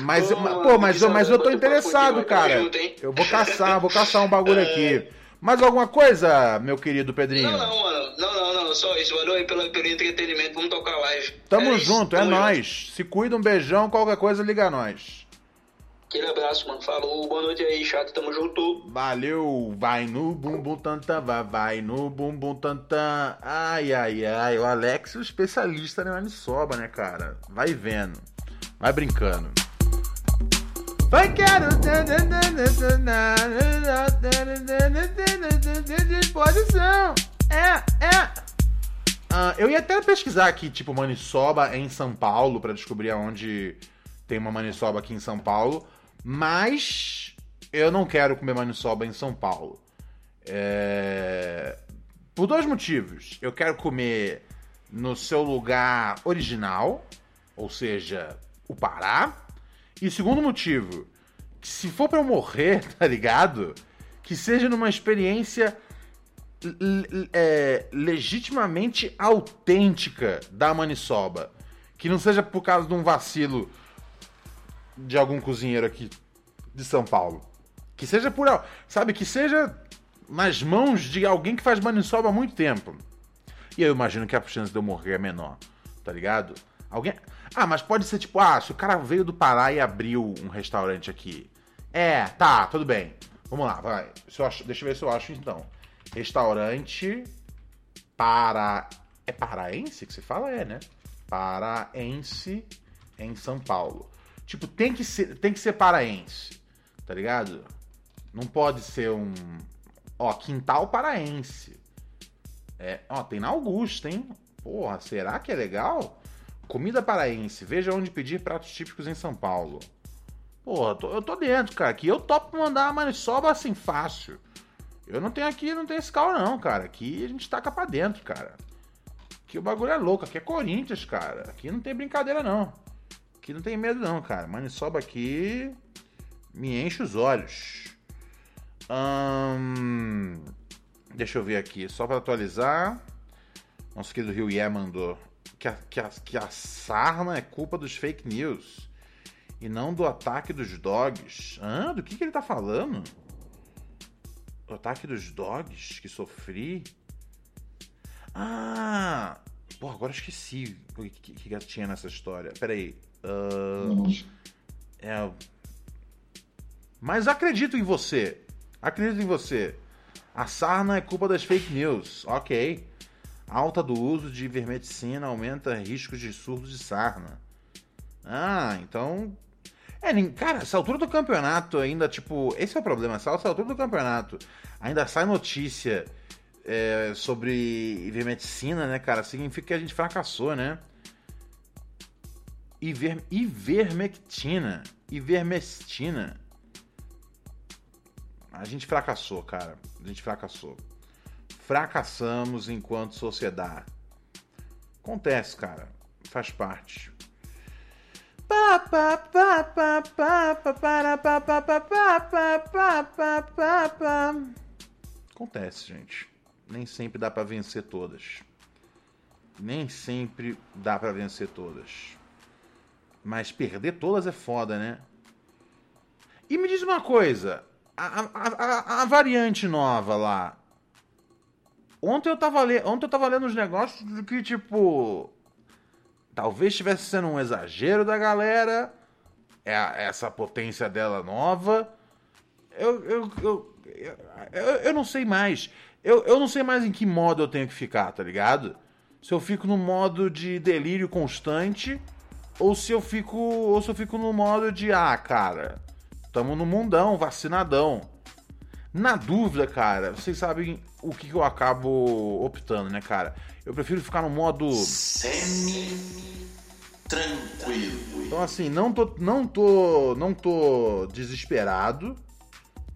Mas, Pô, mas- pô, mas, eu- mas eu tô interessado, cara. Eu vou caçar, vou caçar um bagulho aqui. Mais alguma coisa, meu querido Pedrinho? Não, não, mano. Não, não, não. Só isso. Valeu aí pelo, pelo entretenimento. Vamos tocar live. Tamo É isso, junto, é tamo nóis. Se cuida, um beijão, qualquer coisa, liga a nós. Aquele abraço, mano. Falou. Boa noite aí, chato. Tamo junto. Valeu, vai no bumbum tantã, vai, vai no bumbum tantã. Ai, ai, ai, o Alex o especialista na maniçoba, né, cara? Vai vendo, vai brincando. Vai, quero. Disposição. É, é. Ah, eu ia até pesquisar aqui, tipo, maniçoba em São Paulo, pra descobrir aonde tem uma maniçoba aqui em São Paulo, mas eu não quero comer maniçoba em São Paulo. É... Por dois motivos. Eu quero comer no seu lugar original, ou seja, o Pará. E segundo motivo, que se for para eu morrer, tá ligado? Que seja numa experiência é, legitimamente autêntica da maniçoba. Que não seja por causa de um vacilo de algum cozinheiro aqui de São Paulo. Que seja por. Sabe, que seja nas mãos de alguém que faz maniçoba há muito tempo. E eu imagino que a chance de eu morrer é menor, tá ligado? Alguém. Ah, mas pode ser tipo, ah, se o cara veio do Pará e abriu um restaurante aqui. É, tá, tudo bem. Vamos lá, vai. Eu acho... Deixa eu ver se eu acho então. Restaurante para. É paraense que se fala? É, né? Paraense em São Paulo. Tipo, tem que ser, tem que ser paraense, tá ligado? Não pode ser um. Ó, quintal paraense. É, ó, tem na Augusta, hein? Porra, será que é legal? Comida paraense. Veja onde pedir pratos típicos em São Paulo. Porra, tô, eu tô dentro, cara. Aqui eu topo mandar a maniçoba assim fácil. Eu não tenho aqui, não tenho esse carro não, cara. Aqui a gente taca pra dentro, cara. Aqui o bagulho é louco. Aqui é Corinthians, cara. Aqui não tem brincadeira não. Aqui não tem medo não, cara. Maniçoba aqui me enche os olhos. Hum, deixa eu ver aqui, só para atualizar. Nosso querido Rio Ye mandou que a, que, a, que a sarna é culpa dos fake news e não do ataque dos dogs. Hã? Do que, que ele tá falando? O ataque dos dogs que sofri? Ah! Pô, agora esqueci o que, que, que tinha nessa história. Peraí. Uh, é. Mas acredito em você. Acredito em você. A sarna é culpa das fake news. Ok. Alta do uso de ivermectina aumenta riscos de surdos de sarna. Ah, então. É, cara, essa altura do campeonato ainda, tipo. Esse é o problema. Essa altura do campeonato ainda sai notícia é, sobre ivermectina, né, cara? Significa que a gente fracassou, né? Iver, ivermectina. Ivermectina. A gente fracassou, cara. A gente fracassou. Fracassamos enquanto sociedade. Acontece, cara. Faz parte. Acontece, gente. Nem sempre dá para vencer todas. Nem sempre dá para vencer todas. Mas perder todas é foda, né? E me diz uma coisa: a, a, a, a variante nova lá. Ontem eu tava, le... Ontem eu tava lendo uns negócios que, tipo. Talvez estivesse sendo um exagero da galera. É essa potência dela nova. Eu, eu, eu, eu, eu não sei mais. Eu, eu não sei mais em que modo eu tenho que ficar, tá ligado? Se eu fico no modo de delírio constante ou se eu fico ou se eu fico no modo de ah, cara, tamo no mundão, vacinadão. Na dúvida, cara, vocês sabem o que eu acabo optando, né, cara? Eu prefiro ficar no modo semi tranquilo. Então assim, não tô não tô não tô desesperado,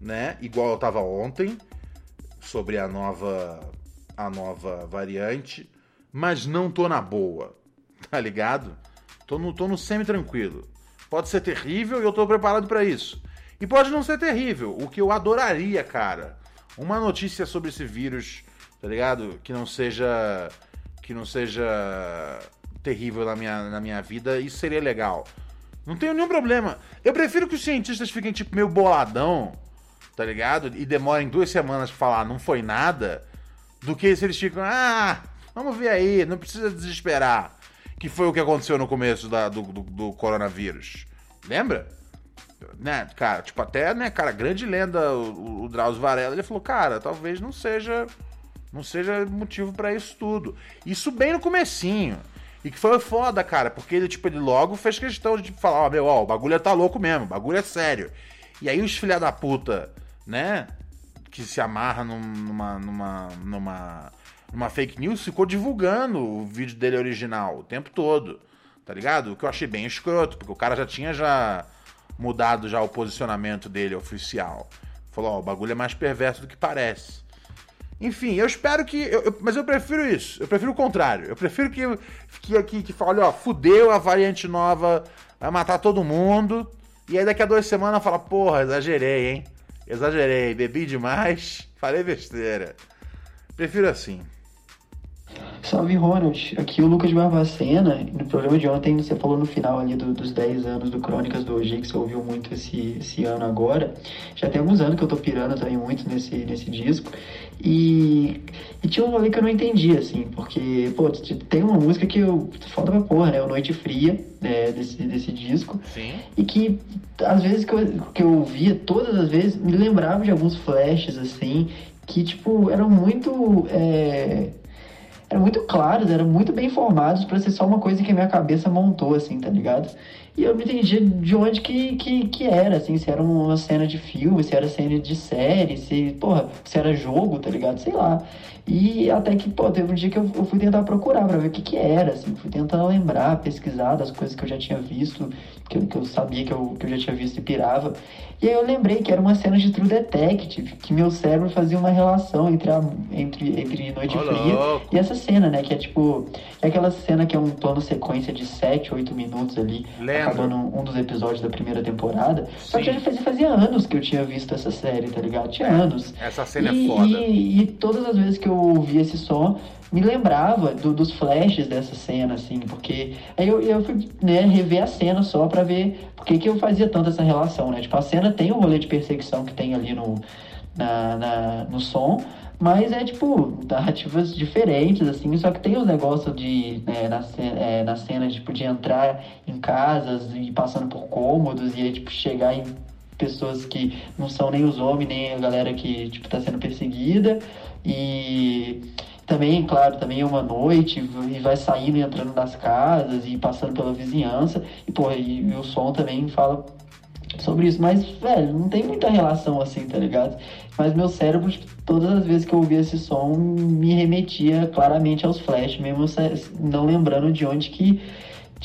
né? Igual eu tava ontem sobre a nova a nova variante, mas não tô na boa. Tá ligado? Tô no, tô no semi-tranquilo. Pode ser terrível e eu tô preparado para isso. E pode não ser terrível, o que eu adoraria, cara. Uma notícia sobre esse vírus, tá ligado? Que não seja. Que não seja terrível na minha, na minha vida, isso seria legal. Não tenho nenhum problema. Eu prefiro que os cientistas fiquem, tipo, meio boladão, tá ligado? E demorem duas semanas pra falar não foi nada, do que se eles ficam, ah, vamos ver aí, não precisa desesperar que foi o que aconteceu no começo da, do, do, do, coronavírus. Lembra? Né, cara, tipo, até, né, cara, grande lenda, o, o Drauzio Varela, ele falou, cara, talvez não seja não seja motivo para isso tudo. Isso bem no comecinho. E que foi foda, cara, porque ele, tipo, ele logo fez questão de tipo, falar, ó, oh, meu, ó, o bagulho tá louco mesmo, o bagulho é sério. E aí os filha da puta, né, que se amarra numa, numa, numa uma fake news, ficou divulgando o vídeo dele original o tempo todo. Tá ligado? O que eu achei bem escroto, porque o cara já tinha já mudado já o posicionamento dele oficial. Falou, ó, o bagulho é mais perverso do que parece. Enfim, eu espero que. eu- eu- mas eu prefiro isso. Eu prefiro o contrário. Eu prefiro que, que, que, que fale, ó, fudeu, a variante nova vai matar todo mundo. E aí daqui a duas semanas fala, porra, exagerei, hein? Exagerei, bebi demais, falei besteira. Prefiro assim. Salve Ronald, aqui o Lucas Barbacena. No programa de ontem você falou no final ali do- dos 10 anos do Crônicas do OG, que você ouviu muito esse, esse ano agora. Já tem alguns anos que eu tô pirando também muito nesse, nesse disco. E, e tinha um rolê que eu não entendi, assim, porque, pô, tem uma música que eu. Foda pra porra, né? O Noite Fria, né, desse, desse disco. Sim. E que às vezes que eu, que eu ouvia, todas as vezes, me lembrava de alguns flashes, assim, que, tipo, eram muito. é, eram muito claros, eram muito bem formados pra ser só uma coisa que a minha cabeça montou, assim, tá ligado? E eu não entendia de onde que, que, que era, assim, se era uma cena de filme, se era cena de série, se, porra, se era jogo, tá ligado? Sei lá. E até que, pô, teve um dia que eu, eu fui tentar procurar pra ver o que que era, assim, fui tentar lembrar, pesquisar das coisas que eu já tinha visto, que, eu- que eu sabia que eu, que eu já tinha visto e pirava. E aí eu lembrei que era uma cena de True Detective, que meu cérebro fazia uma relação entre, a, entre, entre Noite Ô, Fria e essa cena, né? Que é tipo. É aquela cena que é um plano sequência de 7, 8 minutos ali, Lembro. acabando um, um dos episódios da primeira temporada. Só que já fazia, fazia anos que eu tinha visto essa série, tá ligado? Tinha anos. Essa cena e, é foda. E, e todas as vezes que eu ouvia esse som, me lembrava do- dos flashes dessa cena, assim, porque aí eu, eu fui né, rever a cena só pra ver por que, eu fazia tanto essa relação, né? Tipo, a cena tem o rolê de perseguição que tem ali no, na, na- no som, mas é tipo narrativas diferentes, assim, só que tem os negócios de né, na, é, na cena tipo, de entrar em casas e passando por cômodos e aí tipo, chegar em pessoas que não são nem os homens, nem a galera que tipo, tá sendo perseguida. E também, claro, também é uma noite e vai saindo e entrando nas casas e passando pela vizinhança. E, porra, e, e o som também fala sobre isso. Mas, velho, não tem muita relação assim, tá ligado? Mas meu cérebro, tipo, todas as vezes que eu ouvia esse som, me remetia claramente aos flash, mesmo não lembrando de onde que.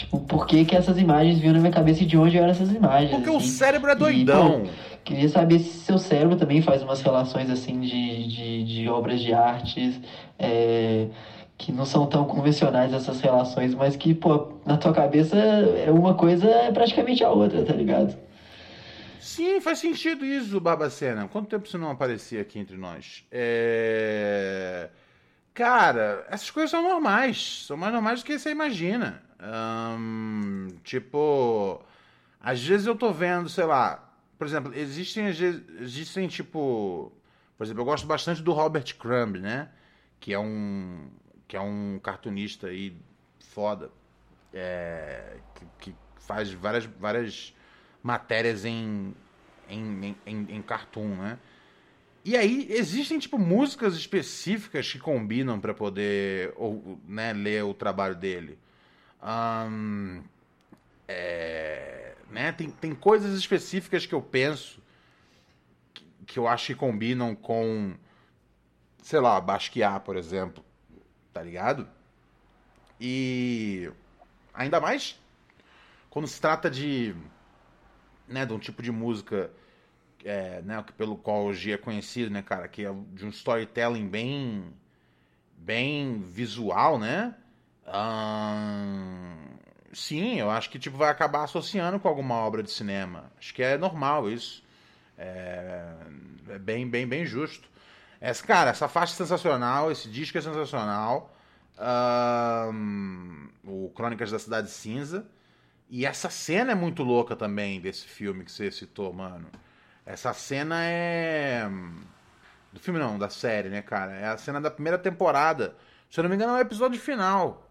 Tipo, por que, que essas imagens vinham na minha cabeça e de onde eram essas imagens. Porque o assim. cérebro é E, doidão. pô, Queria saber se seu cérebro também faz umas relações assim de, de, de obras de artes é, que não são tão convencionais essas relações, mas que, pô, na tua cabeça é uma coisa é praticamente a outra, tá ligado? Sim, faz sentido isso, Barbacena. Quanto tempo você não aparecia aqui entre nós? É... Cara, essas coisas são normais. São mais normais do que você imagina. Tipo, às vezes eu tô vendo, sei lá. Por exemplo, existem, existem tipo. Por exemplo, eu gosto bastante do Robert Crumb, né? Que é um. Que é um cartunista aí foda. é, que, que faz várias, várias matérias em, em, em, em, cartoon, né? E aí existem tipo músicas específicas que combinam pra poder ou, né, ler o trabalho dele. É, né, tem, tem coisas específicas que eu penso que, que eu acho que combinam com, sei lá, Basquiat, por exemplo, tá ligado? E ainda mais quando se trata de, né, de um tipo de música é, né, pelo qual G é conhecido, né, cara, que é de um storytelling bem, bem visual, né? Sim, eu acho que tipo vai acabar associando com alguma obra de cinema. Acho que é normal isso. É, é bem, bem, bem justo. Essa, cara, essa faixa é sensacional, esse disco é sensacional. Ahn, o Crônicas da Cidade Cinza. E essa cena é muito louca também desse filme que você citou, mano. Essa cena é. Do filme não, da série, né, cara? É a cena da primeira temporada. Se eu não me engano, é o episódio final.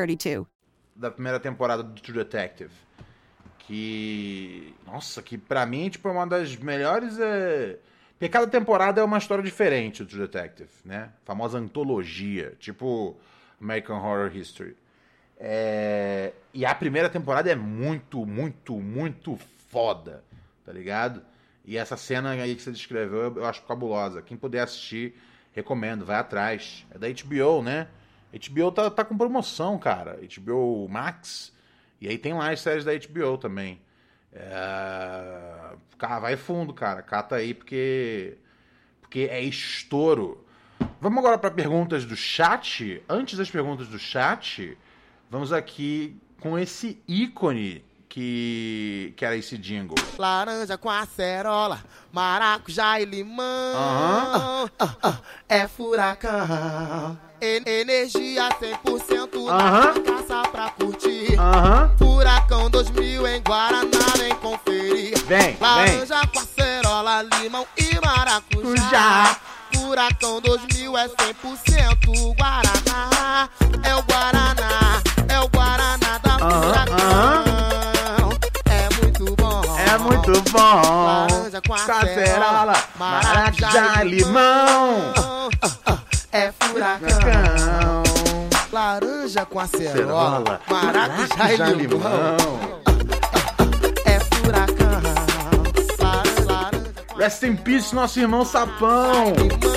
Da primeira temporada do True Detective. Que. Nossa, que pra mim, tipo, é uma das melhores. É... Porque cada temporada é uma história diferente do True Detective, né? famosa antologia, tipo American Horror History. É... E a primeira temporada é muito, muito, muito foda, tá ligado? E essa cena aí que você descreveu eu acho cabulosa. Quem puder assistir, recomendo, vai atrás. É da HBO, né? HBO tá, tá com promoção, cara. HBO Max. E aí tem lá as séries da HBO também. É... Cara, vai fundo, cara. Cata aí porque porque é estouro. Vamos agora para perguntas do chat. Antes das perguntas do chat, vamos aqui com esse ícone que, que era esse jingle. Laranja com acerola, maracujá e limão. Ah, é furacão. E- energia 100% Aham. na caça pra curtir. Furacão 2000 em Guaraná, vem conferir. Vem, Laranja com acerola, limão e maracujá. Já. Furacão 2000 é 100% Guaraná. É o Guaraná, é o Guaraná da Furacão. Muito bom. Laranja com acerola, maracujá e limão. É furacão. Laranja com Acerola, maracujá e limão. É furacão. Rest in peace, nosso irmão Sapão. limão.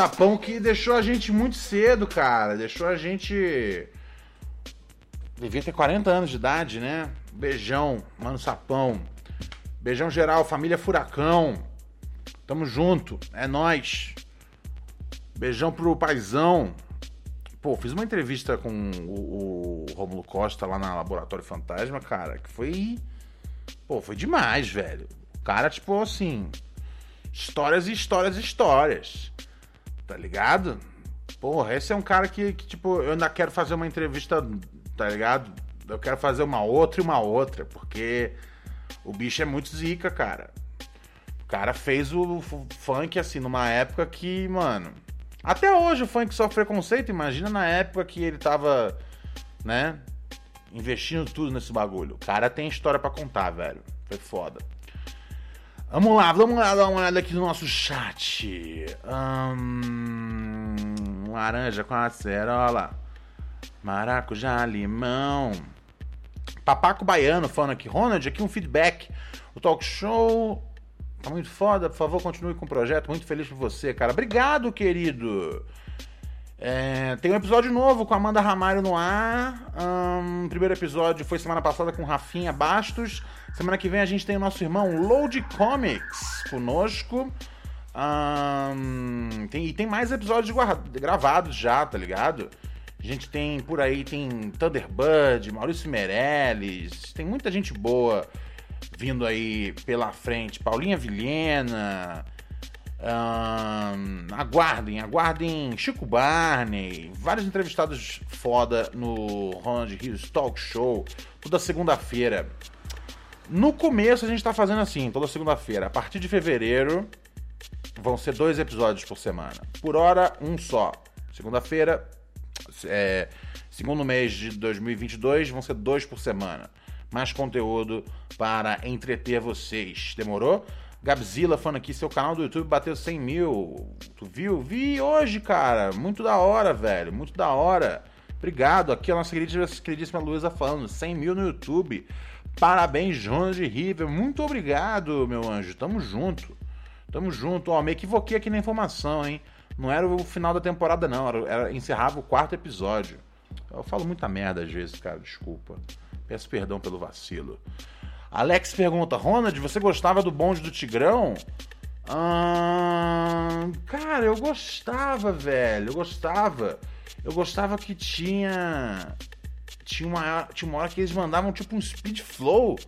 Sapão que deixou a gente muito cedo, cara. Deixou a gente. Devia ter 40 anos de idade, né? Beijão, Mano Sapão. Beijão geral, família Furacão. Tamo junto, é nós. Beijão pro paizão. Pô, fiz uma entrevista com o, o Rômulo Costa lá na Laboratório Fantasma, cara, que foi. Pô, foi demais, velho. O cara, tipo, assim. Histórias e histórias e histórias. Tá ligado? Porra, esse é um cara que, que, tipo, eu ainda quero fazer uma entrevista, tá ligado? Eu quero fazer uma outra e uma outra, porque o bicho é muito zica, cara. O cara fez o funk, assim, numa época que, mano. Até hoje o funk sofre preconceito, imagina na época que ele tava, né? Investindo tudo nesse bagulho. O cara tem história pra contar, velho. Foi foda. Vamos lá, vamos lá dar uma olhada aqui no nosso chat. Ahn, laranja com acerola. Maracujá, limão. Papaco Baiano falando aqui. Ronald, aqui um feedback. O talk show tá muito foda. Por favor, continue com o projeto. Muito feliz por você, cara. Obrigado, querido. É, tem um episódio novo com Amanda Ramalho no ar. O primeiro episódio foi semana passada com Rafinha Bastos. Semana que vem a gente tem o nosso irmão Load Comics conosco. Ahn, tem, e tem mais episódios gravados já, tá ligado? A gente tem por aí, tem Thunderbird, Maurício Meirelles, tem muita gente boa vindo aí pela frente. Paulinha Vilhena. Aguardem, aguardem Chico Barney, vários entrevistados foda no Ronald Rios Talk Show, toda segunda-feira. No começo a gente tá fazendo assim, toda segunda-feira. A partir de fevereiro vão ser dois episódios por semana. Por hora, um só. Segunda-feira, é, segundo mês de 2022, vão ser dois por semana. mais conteúdo para entreter vocês. Demorou? Gabzilla falando aqui, seu canal do YouTube bateu 100 mil. Tu viu? Vi hoje, cara. Muito da hora, velho. Muito da hora. Obrigado. Aqui a nossa queridíssima, queridíssima Luísa falando. 100 mil no YouTube. Parabéns, Jonas de River. Muito obrigado, meu anjo. Tamo junto. Tamo junto. Ó, me equivoquei aqui na informação, hein? Não era o final da temporada, não. Era, era encerrava o quarto episódio. Eu falo muita merda às vezes, cara. Desculpa. Peço perdão pelo vacilo. Alex pergunta: Ronald, você gostava do bonde do Tigrão? Ah, cara, eu gostava, velho. Eu gostava. Eu gostava que tinha. Tinha uma, tinha uma hora que eles mandavam tipo um speed flow,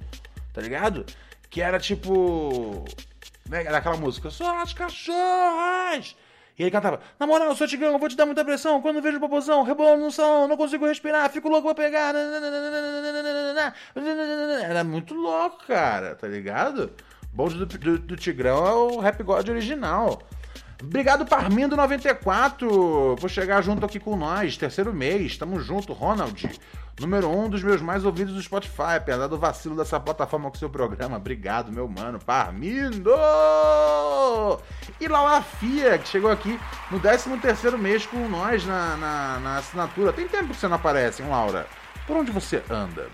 tá ligado? Que era tipo. Né, era aquela música, só as cachorras! E ele cantava, na moral, sou tigrão, eu vou te dar muita pressão. Quando vejo o popozão, rebolando no salão, não consigo respirar, fico louco pra pegar. Era muito louco, cara, tá ligado? Bonde do, do, do Tigrão é o Rap God original. Obrigado, Parmindo94, por chegar junto aqui com nós. Terceiro mês, tamo junto, Ronald. Número um dos meus mais ouvidos do Spotify, apesar do vacilo dessa plataforma com seu programa. Obrigado, meu mano. Parmindo! E Laura Fia, que chegou aqui no 13 terceiro mês com nós na, na, na, assinatura. Tem tempo que você não aparece, hein, Laura? Por onde você anda?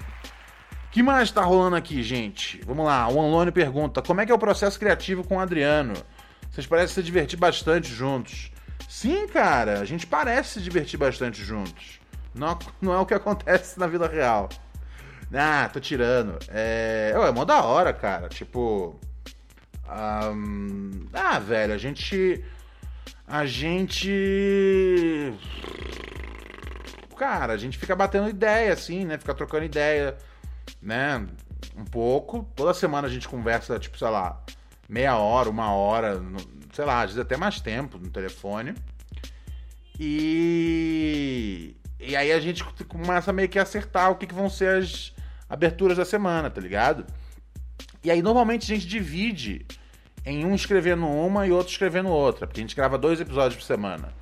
que mais tá rolando aqui, gente? Vamos lá, o Anlone pergunta: como é que é o processo criativo com o Adriano? Vocês parecem se divertir bastante juntos. Sim, cara, a gente parece se divertir bastante juntos. Não, não é o que acontece na vida real. Ah, tô tirando. É, é mó da hora, cara. Tipo. Um... Ah, velho, a gente. A gente. Cara, a gente fica batendo ideia, assim, né? Fica trocando ideia, né? Um pouco. Toda semana a gente conversa, tipo, sei lá, meia hora, uma hora, sei lá, às vezes até mais tempo no telefone. E. E aí a gente começa meio que a acertar o que, que vão ser as aberturas da semana, tá ligado? E aí normalmente a gente divide em um escrevendo uma e outro escrevendo outra, porque a gente grava dois episódios por semana.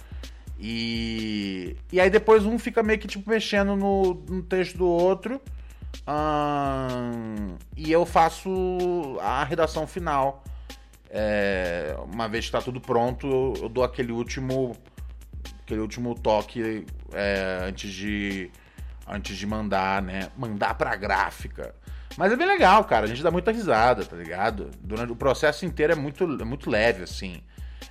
E, e aí depois um fica meio que tipo mexendo no, no texto do outro. Hum, e eu faço a redação final. É, uma vez que está tudo pronto, eu dou aquele último aquele último toque é, antes de antes de mandar, né? Mandar pra gráfica. Mas é bem legal, cara. A gente dá muita risada, tá ligado? Durante o processo inteiro é muito, é muito leve, assim.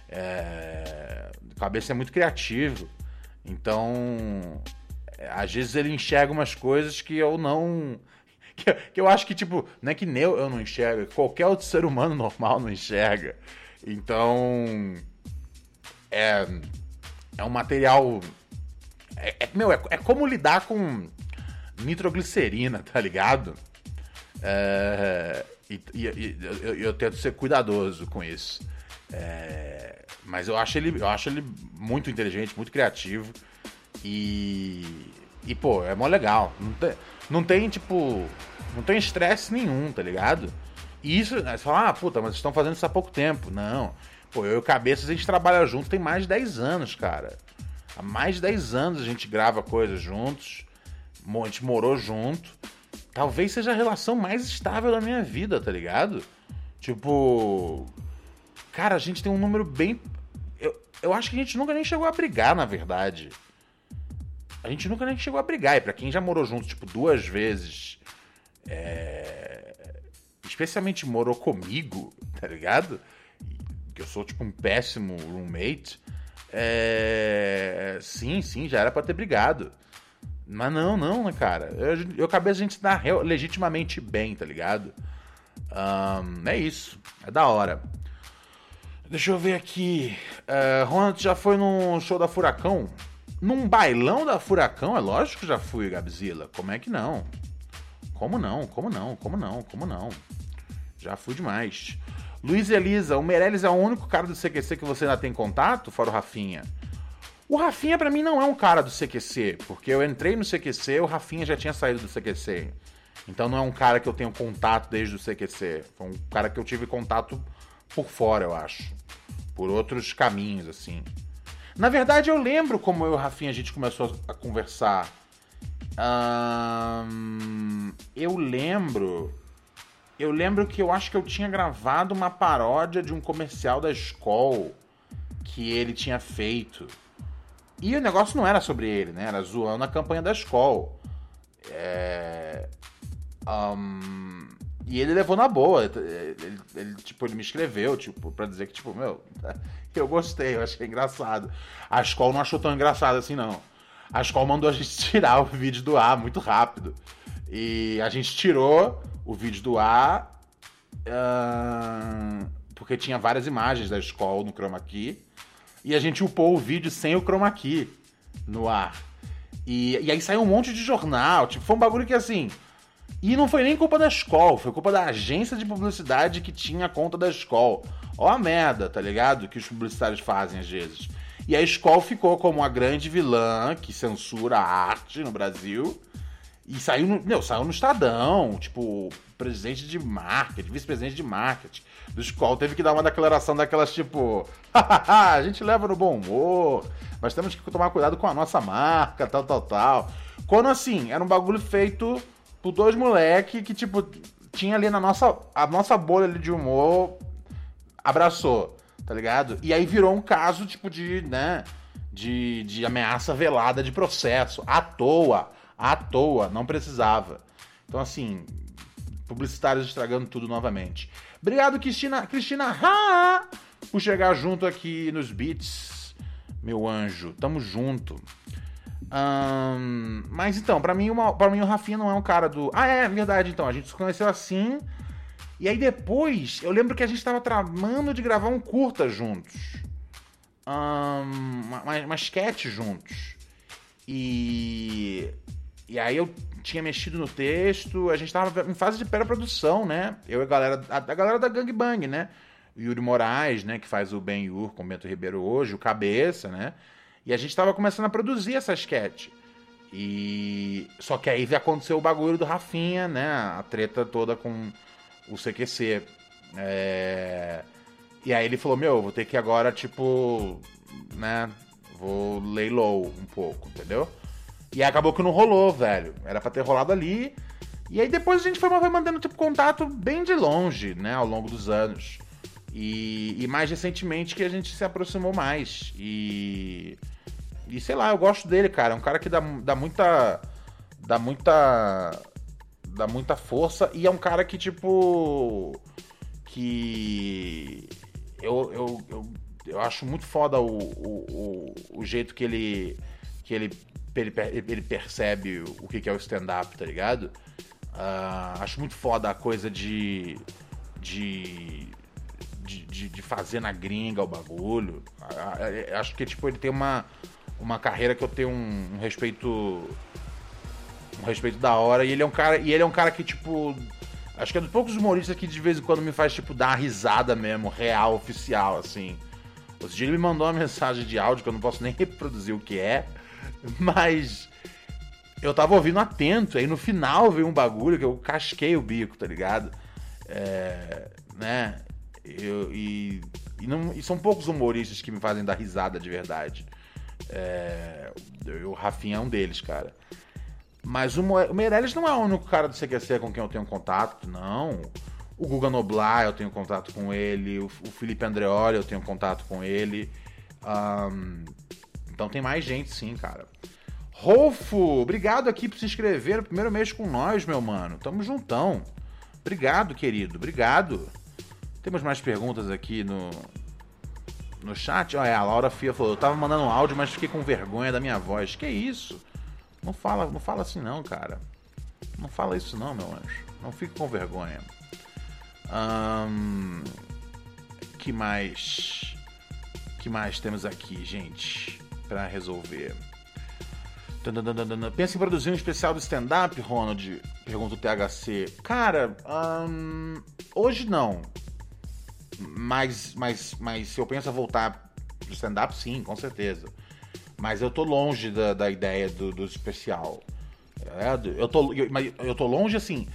É... A cabeça é muito criativo. Então, é, às vezes ele enxerga umas coisas que eu não. Que, que eu acho que, tipo, não é que nem eu, não enxergo, qualquer outro ser humano normal não enxerga. Então. É é um material. É, é meu, é, é, como lidar com nitroglicerina, tá ligado? É, e, e, e eu, eu, tento ser cuidadoso com isso. É, mas eu acho, ele, eu acho ele muito inteligente, muito criativo. E. E, pô, é mó legal. Não tem, não tem tipo. Não tem estresse nenhum, tá ligado? E isso, você fala, ah, puta, mas estão fazendo isso há pouco tempo. Não. Pô, eu e o Cabeças a gente trabalha junto tem mais de 10 anos, cara. Há mais de 10 anos a gente grava coisas juntos. A gente morou junto. Talvez seja a relação mais estável da minha vida, tá ligado? Tipo. Cara, a gente tem um número bem. Eu, eu acho que a gente nunca nem chegou a brigar, na verdade. A gente nunca nem chegou a brigar. E pra quem já morou junto, tipo, duas vezes. É... Especialmente morou comigo, tá ligado? que eu sou tipo um péssimo roommate, é... sim, sim, já era para ter brigado. Mas não, não, né, cara? Eu, eu acabei a gente dar legitimamente bem, tá ligado? Um, é isso. É da hora. Deixa eu ver aqui. Uh, Ronald já foi num show da Furacão? Num bailão da Furacão? É lógico que já fui, Gabzilla. Como é que não? Como não? Como não? Como não? Como não? Já fui demais. Luiz Elisa, o Meirelles é o único cara do CQC que você ainda tem contato, fora o Rafinha? O Rafinha para mim não é um cara do CQC, porque eu entrei no CQC, o Rafinha já tinha saído do CQC. Então não é um cara que eu tenho contato desde o CQC. Foi um cara que eu tive contato por fora, eu acho. Por outros caminhos, assim. Na verdade, eu lembro como eu e o Rafinha a gente começou a conversar. Eu lembro. Eu lembro que eu acho que eu tinha gravado uma paródia de um comercial da escola que ele tinha feito. E o negócio não era sobre ele, né? Era zoando a campanha da escola. É... ahn, e ele levou na boa. Ele, ele, tipo, ele me escreveu, tipo, pra dizer que, tipo, meu, eu gostei, eu achei engraçado. A escola não achou tão engraçado assim, não. A escola mandou a gente tirar o vídeo do ar muito rápido. E a gente tirou o vídeo do ar. ahn, porque tinha várias imagens da escola no chroma key. E a gente upou o vídeo sem o chroma key no ar. E, e aí saiu um monte de jornal. Tipo, foi um bagulho que assim. E não foi nem culpa da escola, foi culpa da agência de publicidade que tinha a conta da escola. Ó a merda, tá ligado? Que os publicitários fazem às vezes. E a escola ficou como a grande vilã que censura a arte no Brasil. E saiu no, saiu no Estadão, tipo, presidente de marketing, vice-presidente de marketing do Skol teve que dar uma declaração daquelas tipo, "Hahaha, a gente leva no bom humor, mas temos que tomar cuidado com a nossa marca, tal, tal, tal. Quando assim, era um bagulho feito por dois moleque que, tipo, tinha ali na nossa, a nossa bolha ali de humor, abraçou, tá ligado? E aí virou um caso, tipo, de, né, de, de ameaça velada de processo, à toa, à toa, não precisava. Então, assim, publicitários estragando tudo novamente. Obrigado, Cristina, Cristina Ha, por chegar junto aqui nos beats, meu anjo. Tamo junto. Mas então, pra mim, mim o Rafinha não é um cara do. Ah, é, verdade, então. A gente se conheceu assim. E aí depois, eu lembro que a gente tava tramando de gravar um curta juntos. Ahn, uma, uma, sketch juntos. E. E aí eu tinha mexido no texto, a gente tava em fase de pré-produção, né? Eu e a galera, a, a galera da Gang Bang, né? O Yuri Moraes, né, que faz o Ben Yur com o Bento Ribeiro hoje, o Cabeça, né? E a gente tava começando a produzir essa sketch. E só que aí aconteceu o bagulho do Rafinha, né? A treta toda com o CQC. É... E aí ele falou: Meu, vou ter que agora, tipo, né? Vou lay low um pouco, entendeu? E acabou que não rolou, velho. Era pra ter rolado ali. E aí depois a gente foi, foi mantendo tipo, contato bem de longe, né? Ao longo dos anos. E, e mais recentemente que a gente se aproximou mais. E. E sei lá, eu gosto dele, cara. É um cara que dá, dá muita. Dá muita. Dá muita força. E é um cara que, tipo. Que. Eu, eu, eu, eu acho muito foda o, o, o, o jeito que ele. Que ele ele, ele percebe o que é o stand-up, tá ligado? Uh, acho muito foda a coisa de. de. de, de fazer na gringa o bagulho. Uh, acho que, tipo, ele tem uma, uma carreira que eu tenho um, um respeito. Um respeito da hora. E ele é um cara. E ele é um cara que, tipo. Acho que é dos poucos humoristas que de vez em quando me faz, tipo, dar uma risada mesmo, real, oficial, assim. Outro dia ele me mandou uma mensagem de áudio que eu não posso nem reproduzir o que é. Mas eu tava ouvindo atento, aí no final veio um bagulho que eu casquei o bico, tá ligado? É, né? Eu, e, e, não, e são poucos humoristas que me fazem dar risada de verdade. É, o Rafinha é um deles, cara. Mas o, Meirelles não é o único cara do CQC com quem eu tenho contato, não. O Guga Noblar eu tenho contato com ele. O, Felipe Andreoli eu tenho contato com ele. Um, então tem mais gente sim, cara. Rolfo, obrigado aqui por se inscrever primeiro mês com nós, meu mano. Tamo juntão. Obrigado, querido. Obrigado. Temos mais perguntas aqui no, no chat. Olha, a Laura Fia falou: eu tava mandando um áudio, mas fiquei com vergonha da minha voz. Que isso? Não fala, não fala assim, não, cara. Não fala isso, não, meu anjo. Não fique com vergonha. Que mais? Que mais temos aqui, gente? Pra resolver. Pensa em produzir um especial do stand-up, Ronald? Pergunta o THC. Cara, hoje não. Mas, mas, mas se eu penso a voltar pro stand-up, sim, com certeza. Mas eu tô longe da, da ideia do, do especial. É, eu, tô, eu, eu tô longe, assim,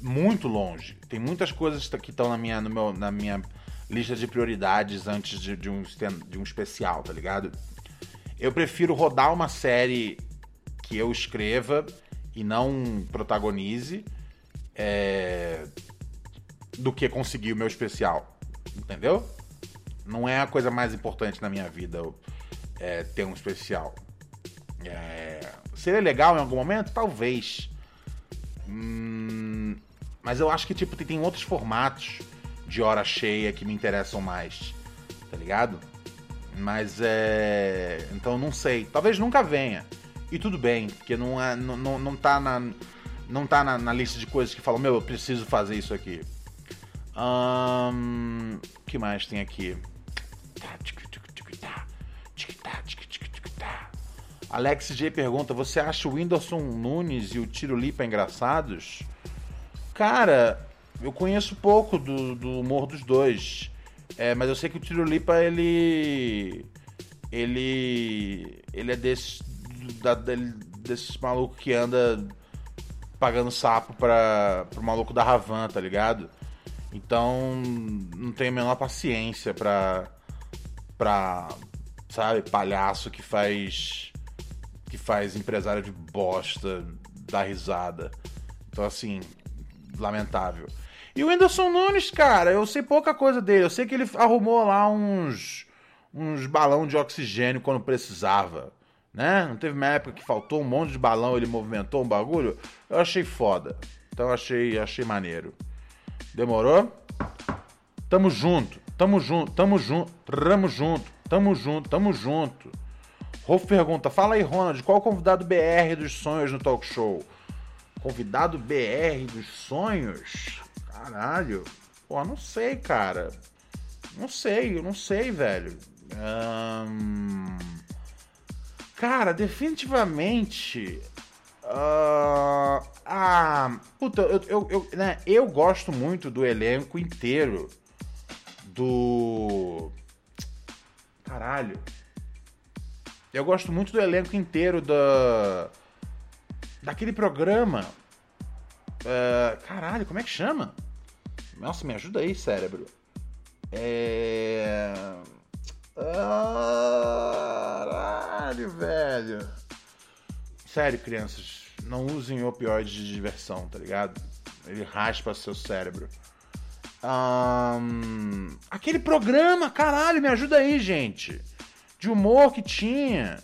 muito longe. Tem muitas coisas que estão na minha, no meu, na minha lista de prioridades antes de, de, um, de um especial, tá ligado? Eu prefiro rodar uma série que eu escreva e não protagonize é, do que conseguir o meu especial. Entendeu? Não é a coisa mais importante na minha vida é, ter um especial. É, seria legal em algum momento? Talvez. Hum, mas eu acho que tipo tem, tem outros formatos de hora cheia que me interessam mais. Tá ligado? Mas é. Então não sei. Talvez nunca venha. E tudo bem, porque não, é, não, não, não tá, na, não tá na, na lista de coisas que falam, meu, eu preciso fazer isso aqui. O um, que mais tem aqui? Alex J pergunta: Você acha o Whindersson Nunes e o Tiro Lipa engraçados? Cara, eu conheço pouco do, do humor dos dois. É, mas eu sei que o Tiro Lipa, ele. Ele. Ele é desse. Da, desses malucos que anda pagando sapo pra, pro maluco da Ravan, tá ligado? Então, não tenho a menor paciência pra. pra. sabe, palhaço que faz. Que faz empresário de bosta dar risada. Então, assim, lamentável. E o Whindersson Nunes, cara, eu sei pouca coisa dele. Eu sei que ele arrumou lá uns. uns balão de oxigênio quando precisava. Né? Não teve uma época que faltou um monte de balão, ele movimentou um bagulho. Eu achei foda. Então eu achei, achei maneiro. Demorou? Tamo junto, tamo junto, tamo junto, tamo junto, tamo junto, tamo junto. Rolf pergunta: Fala aí, Ronald, qual o convidado BR dos sonhos no talk show? Convidado BR dos sonhos? Caralho. Pô, não sei, cara. Não sei, eu não sei, velho. Cara, definitivamente. Uh... Ah, puta, eu, eu, eu, né, eu gosto muito do elenco inteiro do. Caralho. Eu gosto muito do elenco inteiro da. Daquele programa. Uh, caralho, como é que chama? Nossa, me ajuda aí, cérebro. É. Caralho, velho. Sério, crianças não usem opioides de diversão, tá ligado? Ele raspa seu cérebro. Um, aquele programa, caralho, me ajuda aí, gente. De humor que tinha.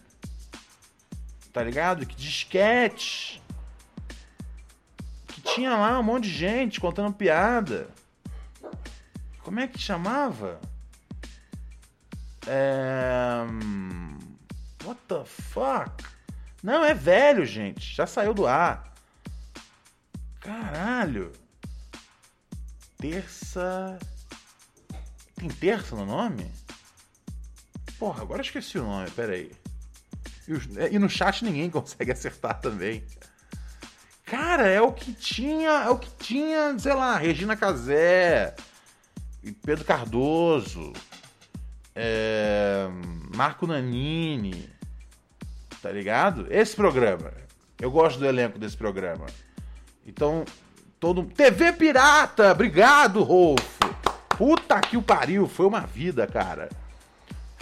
Tá ligado? Que disquete. Que tinha lá um monte de gente contando piada. Como é que chamava? É... What the fuck? Não, é velho, gente. Já saiu do ar. Caralho. Terça. Tem terça no nome? Porra, agora esqueci o nome, peraí. E, é, e no chat ninguém consegue acertar também. Cara, é o que tinha. É o que tinha, sei lá, Regina Casé. Pedro Cardoso. É, Marco Nanini tá ligado? Esse programa. Eu gosto do elenco desse programa. Então, todo. TV Pirata! Obrigado, Rolfo! Puta que o pariu! Foi uma vida, cara.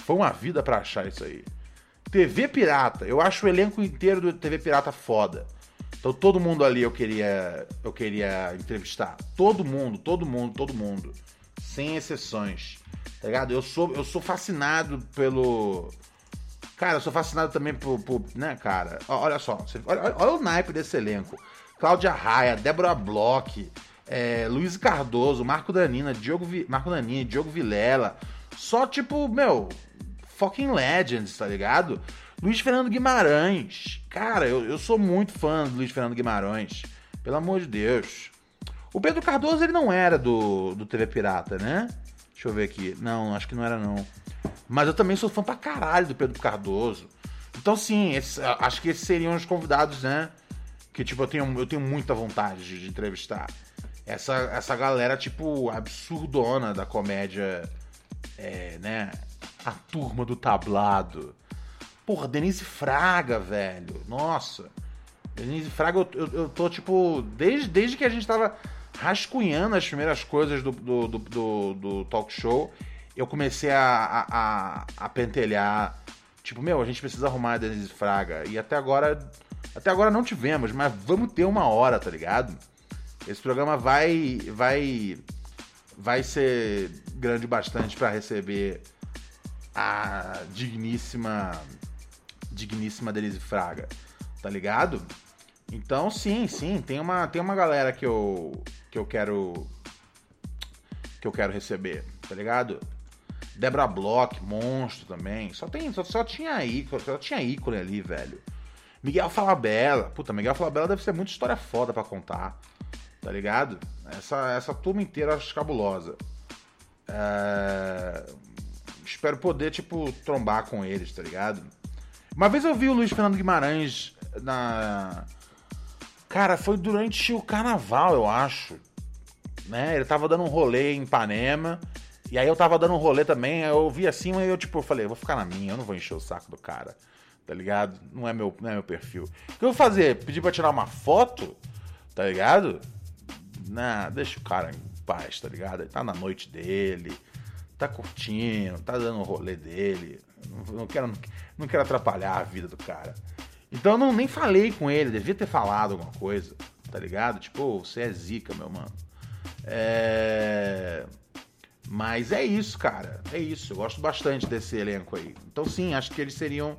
Foi uma vida para achar isso aí. TV Pirata. Eu acho o elenco inteiro do TV Pirata foda. Então todo mundo ali eu queria eu queria entrevistar. Todo mundo, todo mundo, todo mundo. Sem exceções. Tá ligado? Eu sou eu sou fascinado pelo Cara, eu sou fascinado também por, por né, cara? Olha só, olha, olha, o naipe desse elenco. Cláudia Raia, Débora Bloch, é, Luiz Cardoso, Marco Danina, Diogo Marco Danini, Diogo Vilela. Só tipo, meu, fucking legends, tá ligado? Luiz Fernando Guimarães. Cara, eu, eu sou muito fã do Luiz Fernando Guimarães. Pelo amor de Deus. O Pedro Cardoso, ele não era do, do TV Pirata, né? Deixa eu ver aqui. Não, acho que não era não. Mas eu também sou fã pra caralho do Pedro Cardoso. Então, sim, acho que esses seriam os convidados, né? Que, tipo, eu tenho, eu tenho muita vontade de, de entrevistar. Essa, essa galera, tipo, absurdona da comédia, é, né? A turma do tablado. Porra, Denise Fraga, velho. Nossa. Denise Fraga, eu, eu, eu tô, tipo, desde, desde que a gente tava rascunhando as primeiras coisas do, do, do, do, do talk show, eu comecei a, a, a, pentelhar. Tipo, meu, a gente precisa arrumar a Denise Fraga. E até agora Até agora não tivemos, mas vamos ter uma hora, tá ligado? Esse programa vai vai vai ser grande bastante para receber a digníssima digníssima Denise Fraga, tá ligado? Então, sim, sim, tem uma tem uma galera que eu que eu quero que eu quero receber, tá ligado? Debra Bloch, monstro também. Só tem só, só tinha ícone, só tinha ícone ali, velho. Miguel Falabella. Puta, Miguel Falabella deve ser muita história foda para contar. Tá ligado? Essa, essa turma inteira acho cabulosa. É... Espero poder, tipo, trombar com eles, tá ligado? Uma vez eu vi o Luiz Fernando Guimarães na. Cara, foi durante o carnaval, eu acho. Né? Ele tava dando um rolê em Ipanema. E aí eu tava dando um rolê também. Eu vi assim, e eu, tipo, falei, vou ficar na minha, eu não vou encher o saco do cara. Tá ligado? Não é meu, não é meu perfil. O que eu vou fazer? Pedir pra tirar uma foto? Tá ligado? Nah, deixa o cara em paz, tá ligado? Ele tá na noite dele, tá curtindo, tá dando o rolê dele. Não, quero, não quero atrapalhar a vida do cara. Então eu não, nem falei com ele, devia ter falado alguma coisa, tá ligado? Tipo, você é zica, meu mano. É. Mas é isso, cara. É isso. Eu gosto bastante desse elenco aí. Então, sim, acho que eles seriam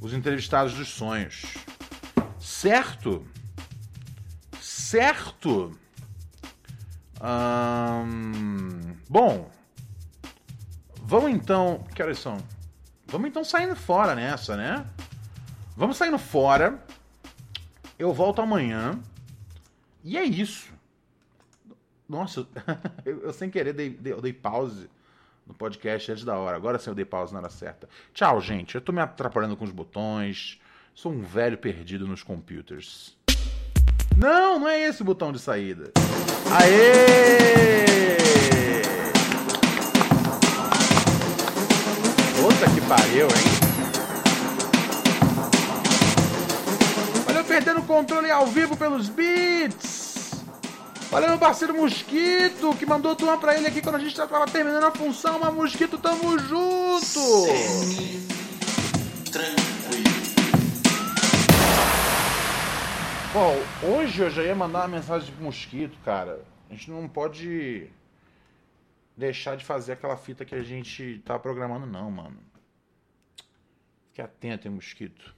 os entrevistados dos sonhos. Certo? Certo? Hum, bom, vamos então. Que horas são? Vamos então saindo fora nessa, né? Vamos saindo fora. Eu volto amanhã. E é isso. Nossa, eu, eu sem querer dei, dei, eu dei pause no podcast antes da hora. Agora sim eu dei pause na hora certa. Tchau, gente. Eu tô me atrapalhando com os botões. Sou um velho perdido nos computers. Não, não é esse o botão de saída. Aê! Pariu, hein? Olha eu perdendo o controle ao vivo pelos beats. Olha meu parceiro Mosquito, que mandou turma pra ele aqui quando a gente tava terminando a função. Mas Mosquito, tamo junto! tranquilo. Bom, hoje eu já ia mandar uma mensagem pro Mosquito, cara. A gente não pode deixar de fazer aquela fita que a gente tá programando, não, mano. Fique atento, hein, Mosquito.